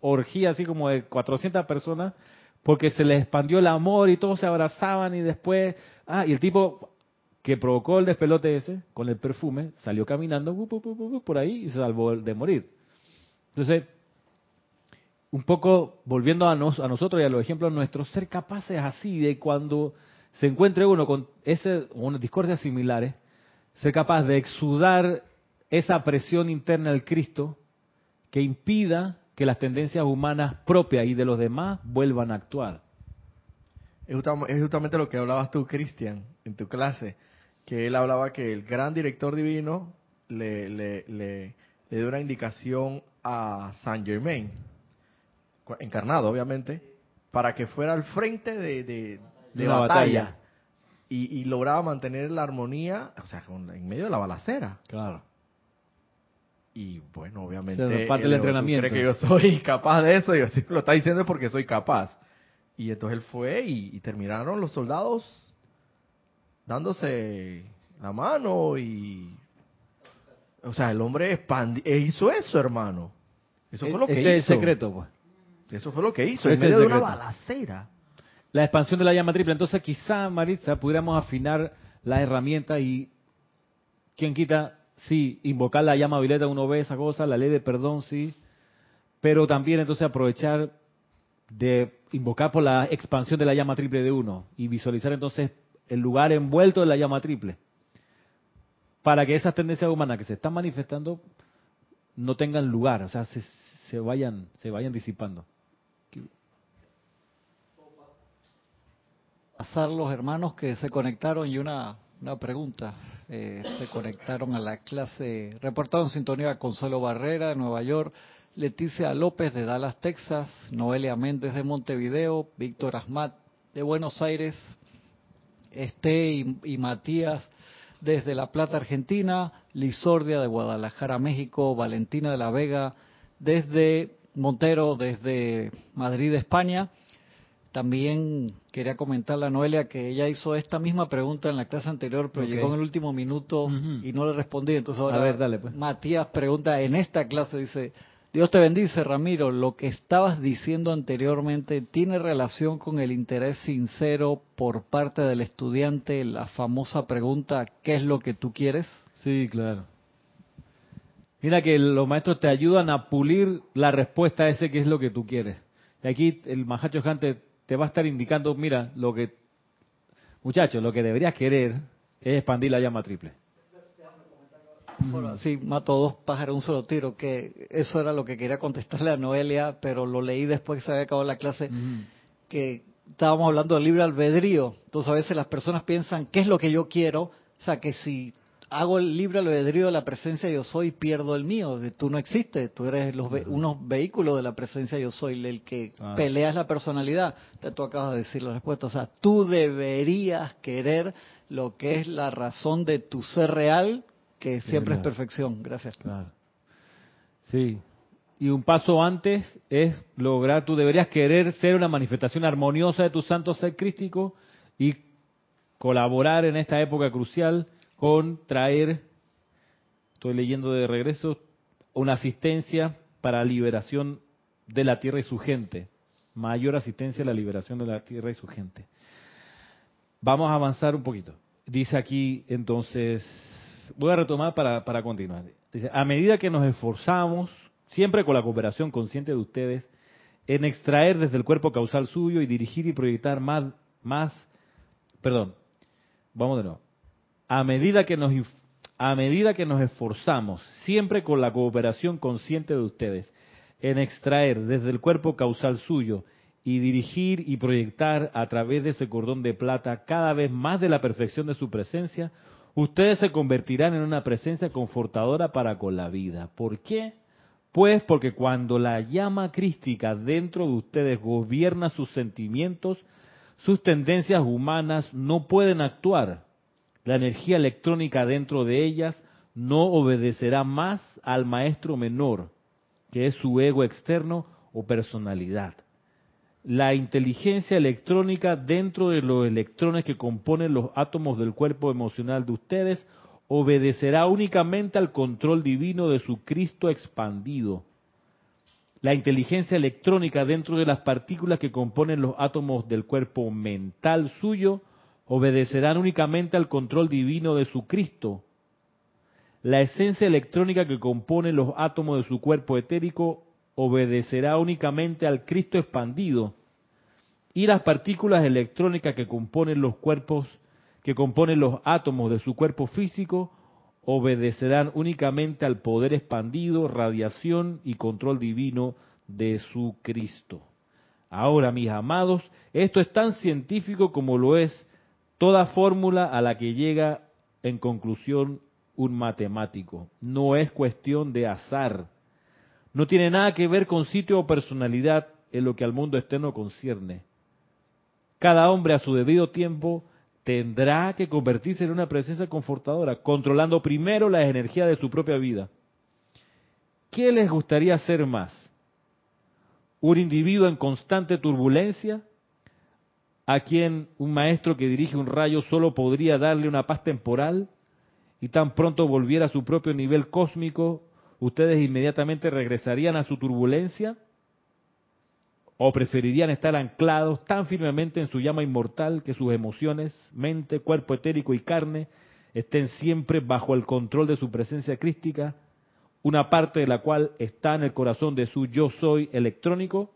orgía así como de 400 personas, porque se les expandió el amor y todos se abrazaban y después, ah, y el tipo que provocó el despelote ese, con el perfume, salió caminando por ahí y se salvó de morir. Entonces, un poco volviendo a, a nosotros y a los ejemplos nuestros, ser capaces así de cuando se encuentre uno con ese, unas discordias similares, ser capaz de exudar esa presión interna del Cristo que impida que las tendencias humanas propias y de los demás vuelvan a actuar. Es justamente lo que hablabas tú, Cristian, en tu clase, que él hablaba que el gran director divino le, le, le, le dio una indicación a Saint Germain, encarnado obviamente, para que fuera al frente de, de, batalla, Y, lograba mantener la armonía, o sea, en medio de la balacera. Claro. Y bueno, obviamente. parte del entrenamiento. Cree que yo soy <laughs> capaz de eso, y así lo está diciendo porque soy capaz. Y entonces él fue y, terminaron los soldados dándose la mano y o sea, el hombre hizo eso, hermano. Eso fue lo que hizo. es el secreto, pues. Eso fue lo que hizo, en medio de una balacera. La expansión de la llama triple. Entonces, quizá, Maritza, pudiéramos afinar la herramienta y ¿quién quita? Sí, invocar la llama violeta, uno ve esa cosa, la ley de perdón, sí, pero también entonces aprovechar de invocar por la expansión de la llama triple de uno y visualizar entonces el lugar envuelto de la llama triple para que esas tendencias humanas que se están manifestando no tengan lugar, o sea, se, se vayan se vayan disipando. Pasar los hermanos que se conectaron y una, una pregunta. Eh, se conectaron a la clase, reportaron sintonía Consuelo Barrera de Nueva York, Leticia López de Dallas, Texas, Noelia Méndez de Montevideo, Víctor Asmat de Buenos Aires, Este y, Matías desde La Plata, Argentina, Lizordia de Guadalajara, México, Valentina de la Vega desde Montero, desde Madrid, España. También quería comentarle a Noelia que ella hizo esta misma pregunta en la clase anterior, pero llegó en el último minuto y no le respondí. Entonces ahora a ver, dale, pues. Matías pregunta en esta clase, dice, Dios te bendice, Ramiro. Lo que estabas diciendo anteriormente tiene relación con el interés sincero por parte del estudiante, la famosa pregunta, ¿qué es lo que tú quieres? Sí, claro. Mira que los maestros te ayudan a pulir la respuesta a ese qué es lo que tú quieres. Y aquí el Mahacho Jante te va a estar indicando, mira, lo que, muchachos, lo que deberías querer es expandir la llama triple. Bueno, sí, mato dos pájaros un solo tiro, que eso era lo que quería contestarle a Noelia, pero lo leí después que se había acabado la clase, que estábamos hablando del libre albedrío. Entonces a veces las personas piensan, ¿qué es lo que yo quiero? O sea, que si hago el libre albedrío de la presencia yo soy, pierdo el mío. Tú no existes, tú eres los unos vehículos de la presencia yo soy, el que pelea peleas la personalidad. Tú acabas de decir la respuesta. O sea, tú deberías querer lo que es la razón de tu ser real que siempre es perfección. Gracias. Claro. Sí. Y un paso antes es lograr, tú deberías querer ser una manifestación armoniosa de tu santo ser crístico y colaborar en esta época crucial con traer, estoy leyendo de regreso, una asistencia para la liberación de la tierra y su gente. Mayor asistencia a la liberación de la tierra y su gente. Vamos a avanzar un poquito. Dice aquí entonces voy a retomar para, para continuar. Dice, a medida que nos esforzamos, siempre con la cooperación consciente de ustedes, en extraer desde el cuerpo causal suyo y dirigir y proyectar más, más, perdón, vamos de nuevo. A medida que nos, a medida que nos esforzamos, siempre con la cooperación consciente de ustedes, en extraer desde el cuerpo causal suyo y dirigir y proyectar a través de ese cordón de plata cada vez más de la perfección de su presencia, ustedes se convertirán en una presencia confortadora para con la vida. ¿Por qué? Pues porque cuando la llama crística dentro de ustedes gobierna sus sentimientos, sus tendencias humanas no pueden actuar. La energía electrónica dentro de ellas no obedecerá más al maestro menor, que es su ego externo o personalidad la inteligencia electrónica dentro de los electrones que componen los átomos del cuerpo emocional de ustedes obedecerá únicamente al control divino de su Cristo expandido. La inteligencia electrónica dentro de las partículas que componen los átomos del cuerpo mental suyo obedecerán únicamente al control divino de su Cristo. La esencia electrónica que compone los átomos de su cuerpo etérico obedecerá únicamente al Cristo expandido y las partículas electrónicas que componen los cuerpos, que componen los átomos de su cuerpo físico, obedecerán únicamente al poder expandido, radiación y control divino de su Cristo. Ahora, mis amados, esto es tan científico como lo es toda fórmula a la que llega en conclusión un matemático. No es cuestión de azar. No tiene nada que ver con sitio o personalidad en lo que al mundo externo concierne. Cada hombre a su debido tiempo tendrá que convertirse en una presencia confortadora, controlando primero las energías de su propia vida. ¿Qué les gustaría ser más? ¿Un individuo en constante turbulencia? ¿A quien un maestro que dirige un rayo solo podría darle una paz temporal? Y tan pronto volviera a su propio nivel cósmico, ustedes inmediatamente regresarían a su turbulencia? ¿O preferirían estar anclados tan firmemente en su llama inmortal que sus emociones, mente, cuerpo etérico y carne estén siempre bajo el control de su presencia crística, una parte de la cual está en el corazón de su yo soy electrónico.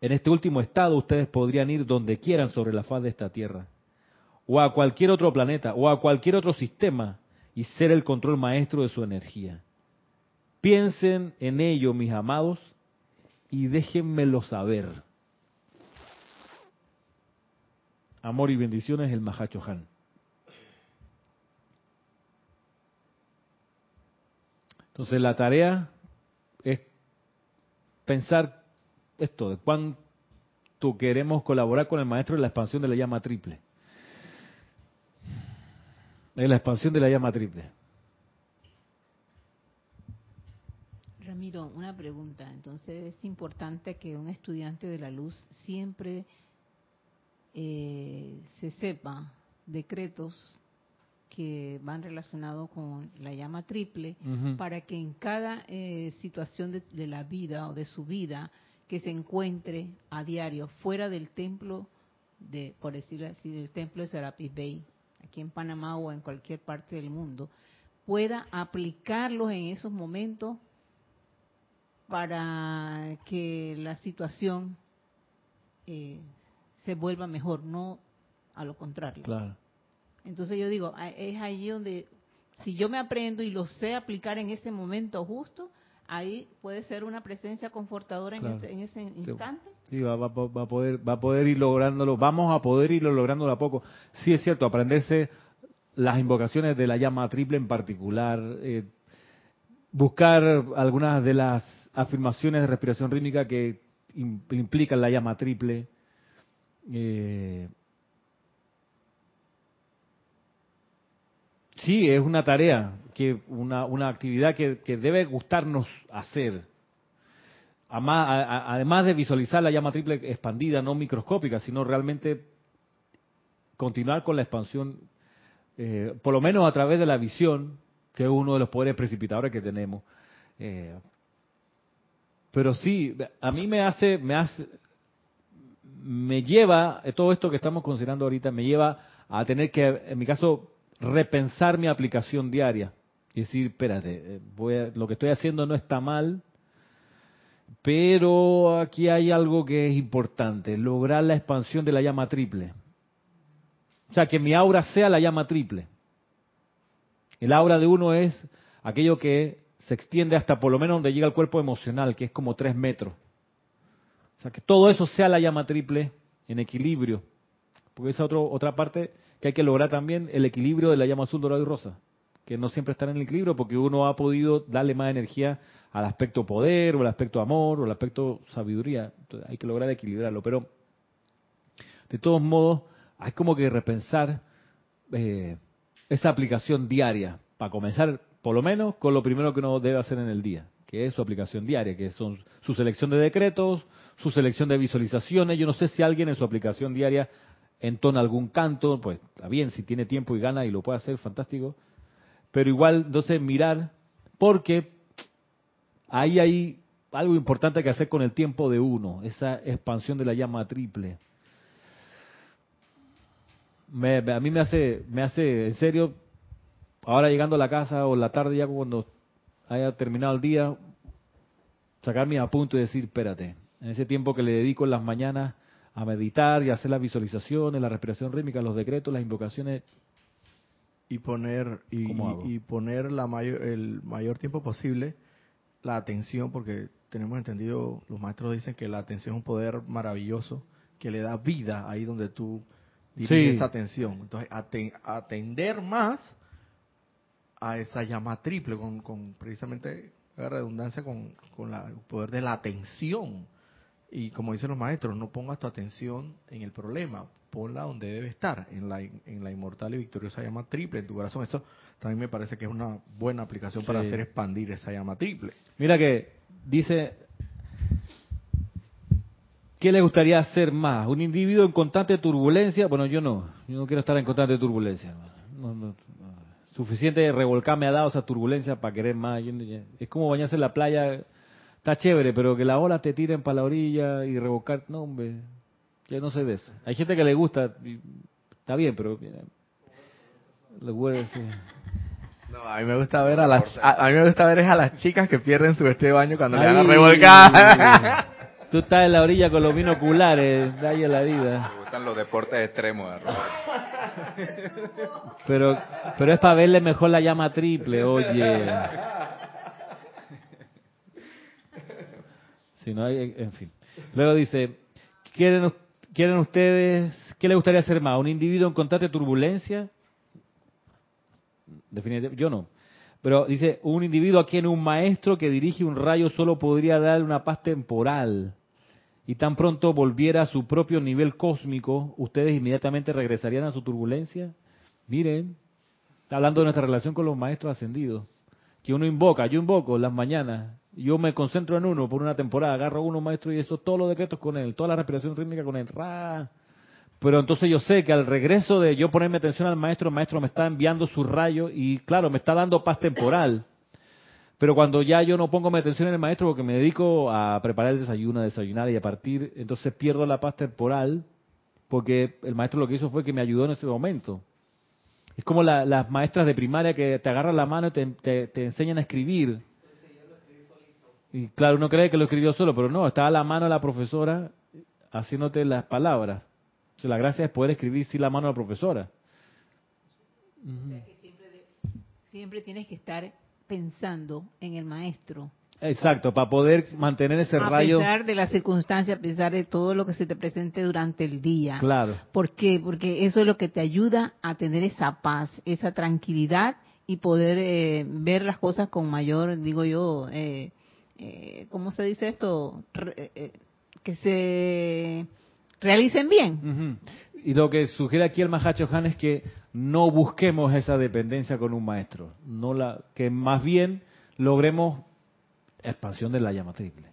En este último estado ustedes podrían ir donde quieran sobre la faz de esta tierra, o a cualquier otro planeta, o a cualquier otro sistema, y ser el control maestro de su energía. Piensen en ello, mis amados, y déjenmelo saber. Amor y bendiciones, el Mahacho Han. Entonces la tarea es pensar esto, de cuánto queremos colaborar con el maestro en la expansión de la llama triple. En la expansión de la llama triple. Ramiro, una pregunta. Entonces es importante que un estudiante de la luz siempre eh, se sepa decretos que van relacionados con la llama triple, para que en cada eh, situación de, la vida o de su vida que se encuentre a diario fuera del templo, de, por decirlo así, del templo de Serapis Bay, aquí en Panamá o en cualquier parte del mundo, pueda aplicarlos en esos momentos para que la situación eh, se vuelva mejor, no a lo contrario. Claro. Entonces yo digo, es allí donde, si yo me aprendo y lo sé aplicar en ese momento justo, ahí puede ser una presencia confortadora en, ese, instante. Sí, va, a poder, va a poder ir lográndolo, vamos a poder irlo lográndolo a poco. Sí es cierto, aprenderse las invocaciones de la llama triple en particular, eh, buscar algunas de las afirmaciones de respiración rítmica que implican la llama triple. Eh, Sí, es una tarea, que una, una actividad que, debe gustarnos hacer. Además, de visualizar la llama triple expandida, no microscópica, sino realmente continuar con la expansión, eh, por lo menos a través de la visión, que es uno de los poderes precipitadores que tenemos. Eh, pero sí, a mí me hace, me hace, me lleva, todo esto que estamos considerando ahorita, me lleva a tener que, en mi caso, repensar mi aplicación diaria. Y decir, espérate, eh, voy lo que estoy haciendo no está mal, pero aquí hay algo que es importante, lograr la expansión de la llama triple. O sea, que mi aura sea la llama triple. El aura de uno es aquello que se extiende hasta por lo menos donde llega el cuerpo emocional, que es como tres metros. O sea, que todo eso sea la llama triple en equilibrio. Porque esa otro, otra parte que hay que lograr también el equilibrio de la llama azul, dorado y rosa, que no siempre están en el equilibrio porque uno ha podido darle más energía al aspecto poder o al aspecto amor o al aspecto sabiduría. Entonces, hay que lograr equilibrarlo, pero de todos modos hay como que repensar eh, esa aplicación diaria para comenzar por lo menos con lo primero que uno debe hacer en el día, que es su aplicación diaria, que son su selección de decretos, su selección de visualizaciones. Yo no sé si alguien en su aplicación diaria entona algún canto, pues está bien, si tiene tiempo y gana y lo puede hacer, fantástico. Pero igual, entonces mirar, porque ahí hay algo importante que hacer con el tiempo de uno, esa expansión de la llama triple. a mí me hace, me hace, en serio, ahora llegando a la casa o la tarde ya cuando haya terminado el día, sacarme a punto y decir, espérate, en ese tiempo que le dedico en las mañanas, a meditar y hacer las visualizaciones, la respiración rítmica, los decretos, las invocaciones. Y poner, y, poner la mayor, el mayor tiempo posible la atención, porque tenemos entendido, los maestros dicen que la atención es un poder maravilloso que le da vida ahí donde tú diriges esa atención. Entonces, atender más a esa llama triple, con, con precisamente la redundancia con, con el poder de la atención y como dicen los maestros, no pongas tu atención en el problema, ponla donde debe estar, en la, en la inmortal y victoriosa llama triple en tu corazón. Eso también me parece que es una buena aplicación para hacer expandir esa llama triple. Mira que dice, ¿qué le gustaría hacer más? ¿Un individuo en constante turbulencia? Bueno, yo no, yo no quiero estar en constante turbulencia. suficiente revolcar me ha dado esa turbulencia para querer más. Es como bañarse en la playa está chévere, pero que la ola te tiren para la orilla y revocar, no, hombre, ya no sé de eso. Hay gente que le gusta, está bien, pero No, a mí me gusta ver a las a, mí me gusta ver es a las chicas que pierden su vestido de baño cuando le dan la revolcada. <laughs> Tú estás en la orilla con los binoculares, dale la vida. Me gustan los deportes extremos, Pero pero es para verle mejor la llama triple, oye. Luego dice, ¿quieren, ¿quieren ustedes, qué les gustaría hacer más? ¿Un individuo en constante turbulencia? Definitivamente, yo no. Pero dice, un individuo a quien un maestro que dirige un rayo solo podría darle una paz temporal. Y tan pronto volviera a su propio nivel cósmico, ¿ustedes inmediatamente regresarían a su turbulencia? Miren, está hablando de nuestra relación con los maestros ascendidos. Que uno invoca, yo invoco las mañanas, yo me concentro en uno por una temporada, agarro uno maestro y eso, todos los decretos con él, toda la respiración rítmica con él. Ra. Pero entonces yo sé que al regreso de yo ponerme atención al maestro, el maestro me está enviando su rayo y claro, me está dando paz temporal. Pero cuando ya yo no pongo mi atención en el maestro porque me dedico a preparar el desayuno, a desayunar y a partir, entonces pierdo la paz temporal porque el maestro lo que hizo fue que me ayudó en ese momento. Es como las maestras de primaria que te agarran la mano y te enseñan a escribir. Y claro, uno cree que lo escribió solo, pero no, estaba a la mano de la profesora haciéndote las palabras. O la gracia es poder escribir sin la mano de la profesora. O sea que siempre, siempre tienes que estar pensando en el maestro. Exacto, para poder mantener ese rayo. A pesar de las circunstancias, a pesar de todo lo que se te presente durante el día. Claro. ¿Por qué? Porque eso es lo que te ayuda a tener esa paz, esa tranquilidad y poder eh, ver las cosas con mayor, digo yo, eh, eh, ¿cómo se dice esto? Eh, eh, que se realicen bien. Y lo que sugiere aquí el Mahacho Han es que no busquemos esa dependencia con un maestro, no la, que más bien logremos expansión de la llama triple.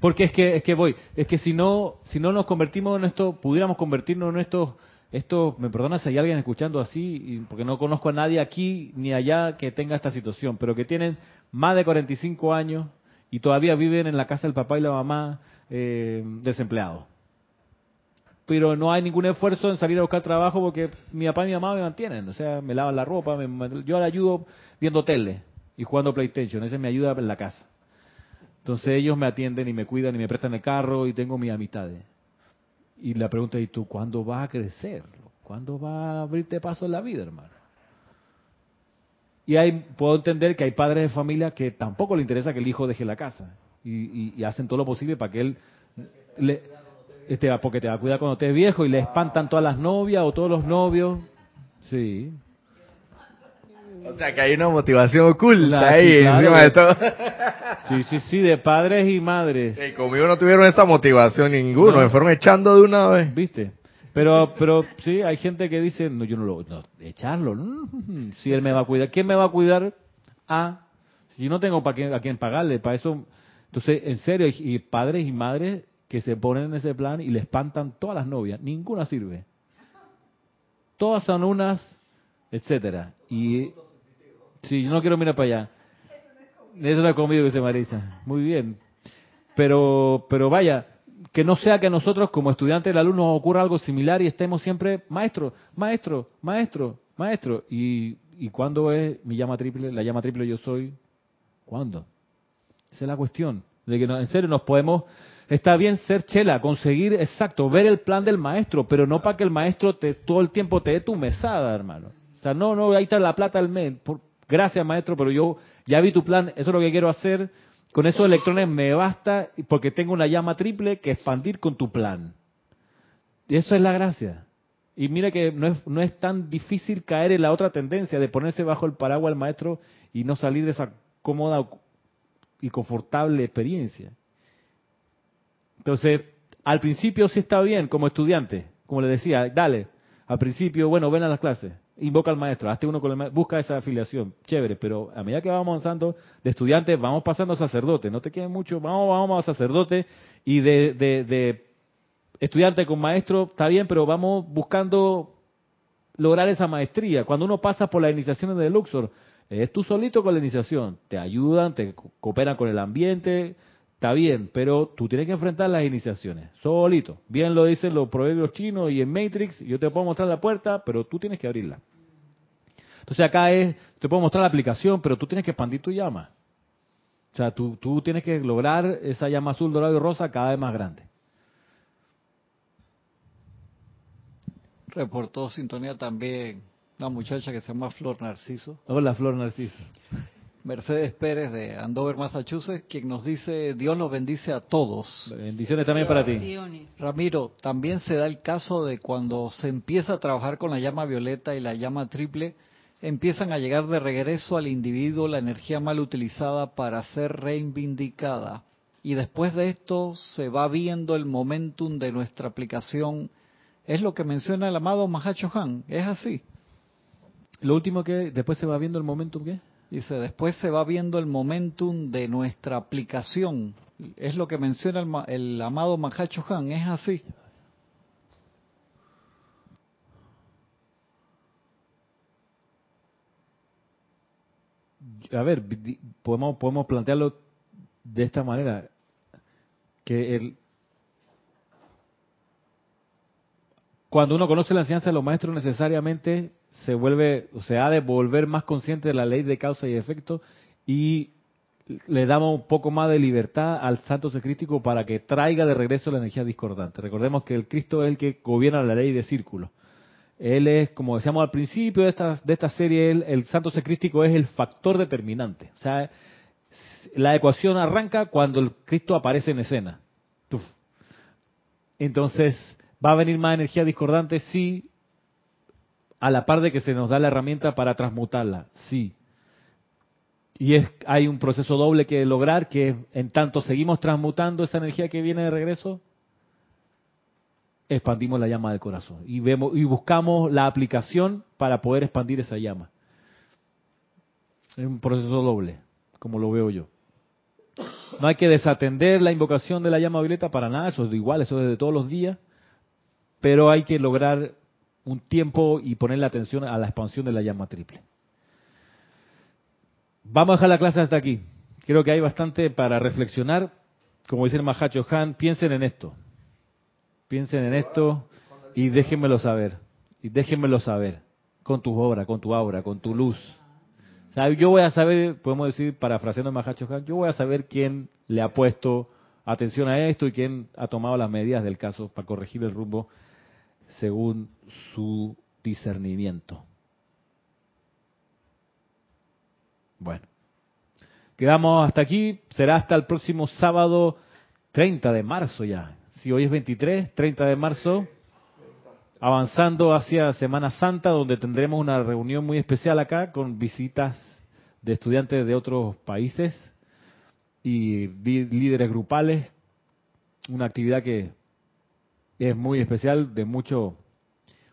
Porque es que es que voy, es que si no si no nos convertimos en esto, pudiéramos convertirnos en estos esto, me perdona si hay alguien escuchando así, porque no conozco a nadie aquí ni allá que tenga esta situación, pero que tienen más de 45 años y todavía viven en la casa del papá y la mamá eh, desempleados. Pero no hay ningún esfuerzo en salir a buscar trabajo porque mi papá y mi mamá me mantienen, o sea, me lavan la ropa, yo le ayudo viendo tele y jugando PlayStation, esa me ayuda en la casa. Entonces ellos me atienden y me cuidan y me prestan el carro y tengo mis amistades. Y la pregunta es, ¿y tú cuándo vas a crecer? ¿Cuándo vas a abrirte paso en la vida, hermano? Y hay, puedo entender que hay padres de familia que tampoco le interesa que el hijo deje la casa. Y, hacen todo lo posible para que él... Le, este, porque te va a cuidar cuando estés viejo y le espantan todas las novias o todos los novios. Sí. O sea que hay una motivación oculta ahí encima de todo. <laughs> Sí, sí, sí, de padres y madres. Y conmigo no tuvieron esa motivación ninguno, me fueron echando de una vez. ¿Viste? Pero, pero sí, hay gente que dice, no, yo no lo, no, echarlo, <laughs> si él me va a cuidar, ¿quién me va a cuidar? Ah, si yo no tengo para a quién pagarle, para eso, entonces, en serio, y padres y madres que se ponen en ese plan y le espantan todas las novias, ninguna sirve. Todas son unas, etcétera. Y Sí, yo no quiero mirar para allá. Eso no es conmigo, dice Marisa. Muy bien. Pero, pero vaya, que no sea que nosotros como estudiantes del alumno ocurra algo similar y estemos siempre, maestro, maestro, maestro, maestro. ¿Y, y cuándo es mi llama triple, la llama triple yo soy? ¿Cuándo? Esa es la cuestión. De que en serio nos podemos, está bien ser chela, conseguir, exacto, ver el plan del maestro, pero no para que el maestro te, todo el tiempo te dé tu mesada, hermano. O sea, no, no, ahí está la plata del mes. Por, gracias maestro, pero yo ya vi tu plan, eso es lo que quiero hacer, con esos electrones me basta porque tengo una llama triple que expandir con tu plan. Y eso es la gracia. Y mira que no es, no es tan difícil caer en la otra tendencia de ponerse bajo el paraguas del maestro y no salir de esa cómoda y confortable experiencia. Entonces, al principio sí está bien como estudiante, como le decía, dale, al principio, bueno, ven a las clases, invoca al maestro, hazte uno con el maestro, busca esa afiliación, chévere, pero a medida que vamos avanzando de estudiantes, vamos pasando a sacerdote, no te queden mucho, vamos, vamos a sacerdote y de, de, estudiante con maestro, está bien, pero vamos buscando lograr esa maestría. Cuando uno pasa por las iniciaciones de Luxor, es tú solito con la iniciación, te ayudan, te cooperan con el ambiente, Está bien, pero tú tienes que enfrentar las iniciaciones, solito. Bien lo dicen los proverbios chinos y en Matrix, yo te puedo mostrar la puerta, pero tú tienes que abrirla. Entonces acá es, te puedo mostrar la aplicación, pero tú tienes que expandir tu llama. O sea, tú, tú tienes que lograr esa llama azul, dorado y rosa cada vez más grande. Reportó sintonía también una muchacha que se llama Flor Narciso. Hola, Flor Narciso. Mercedes Pérez de Andover, Massachusetts, quien nos dice, Dios los bendice a todos. Bendiciones también para ti. Ramiro, también se da el caso de cuando se empieza a trabajar con la llama violeta y la llama triple, empiezan a llegar de regreso al individuo la energía mal utilizada para ser reivindicada. Y después de esto se va viendo el momentum de nuestra aplicación. Es lo que menciona el amado Mahacho Han, ¿es así? Lo último que después se va viendo el momentum, ¿qué? Dice, después se va viendo el momentum de nuestra aplicación. Es lo que menciona el, amado Mahacho Han, es así. A ver, podemos, podemos plantearlo de esta manera, que el, cuando uno conoce la enseñanza de los maestros necesariamente se vuelve, se ha de volver más consciente de la ley de causa y efecto y le damos un poco más de libertad al santo secrístico para que traiga de regreso la energía discordante. Recordemos que el Cristo es el que gobierna la ley de círculo. Él es, como decíamos al principio de esta, de esta serie, el santo secrístico es el factor determinante. O sea, la ecuación arranca cuando el Cristo aparece en escena. Entonces, ¿va a venir más energía discordante? Sí, a la par de que se nos da la herramienta para transmutarla, sí. Y es, hay un proceso doble que lograr, que en tanto seguimos transmutando esa energía que viene de regreso, expandimos la llama del corazón y y buscamos la aplicación para poder expandir esa llama. Es un proceso doble, como lo veo yo. No hay que desatender la invocación de la llama violeta para nada, eso es igual, eso es de todos los días, pero hay que lograr un tiempo y ponerle atención a la expansión de la llama triple. Vamos a dejar la clase hasta aquí. Creo que hay bastante para reflexionar. Como dice el Mahacho Han, piensen en esto. Piensen en esto y déjenmelo saber. Y déjenmelo saber. Con tu obra, con tu aura, con tu luz. yo voy a saber, podemos decir, parafraseando el Mahacho Han, yo voy a saber quién le ha puesto atención a esto y quién ha tomado las medidas del caso para corregir el rumbo según su discernimiento. Bueno, quedamos hasta aquí, será hasta el próximo sábado 30 de marzo ya. Si hoy es 23, 30 de marzo, avanzando hacia Semana Santa, donde tendremos una reunión muy especial acá con visitas de estudiantes de otros países y líderes grupales, una actividad que es muy especial, de mucho,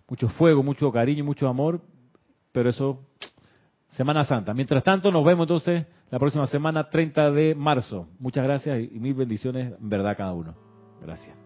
mucho fuego, mucho cariño, mucho amor, pero eso, Semana Santa. Mientras tanto, nos vemos entonces la próxima semana, 30 de marzo. Muchas gracias y mil bendiciones, en verdad, cada uno. Gracias.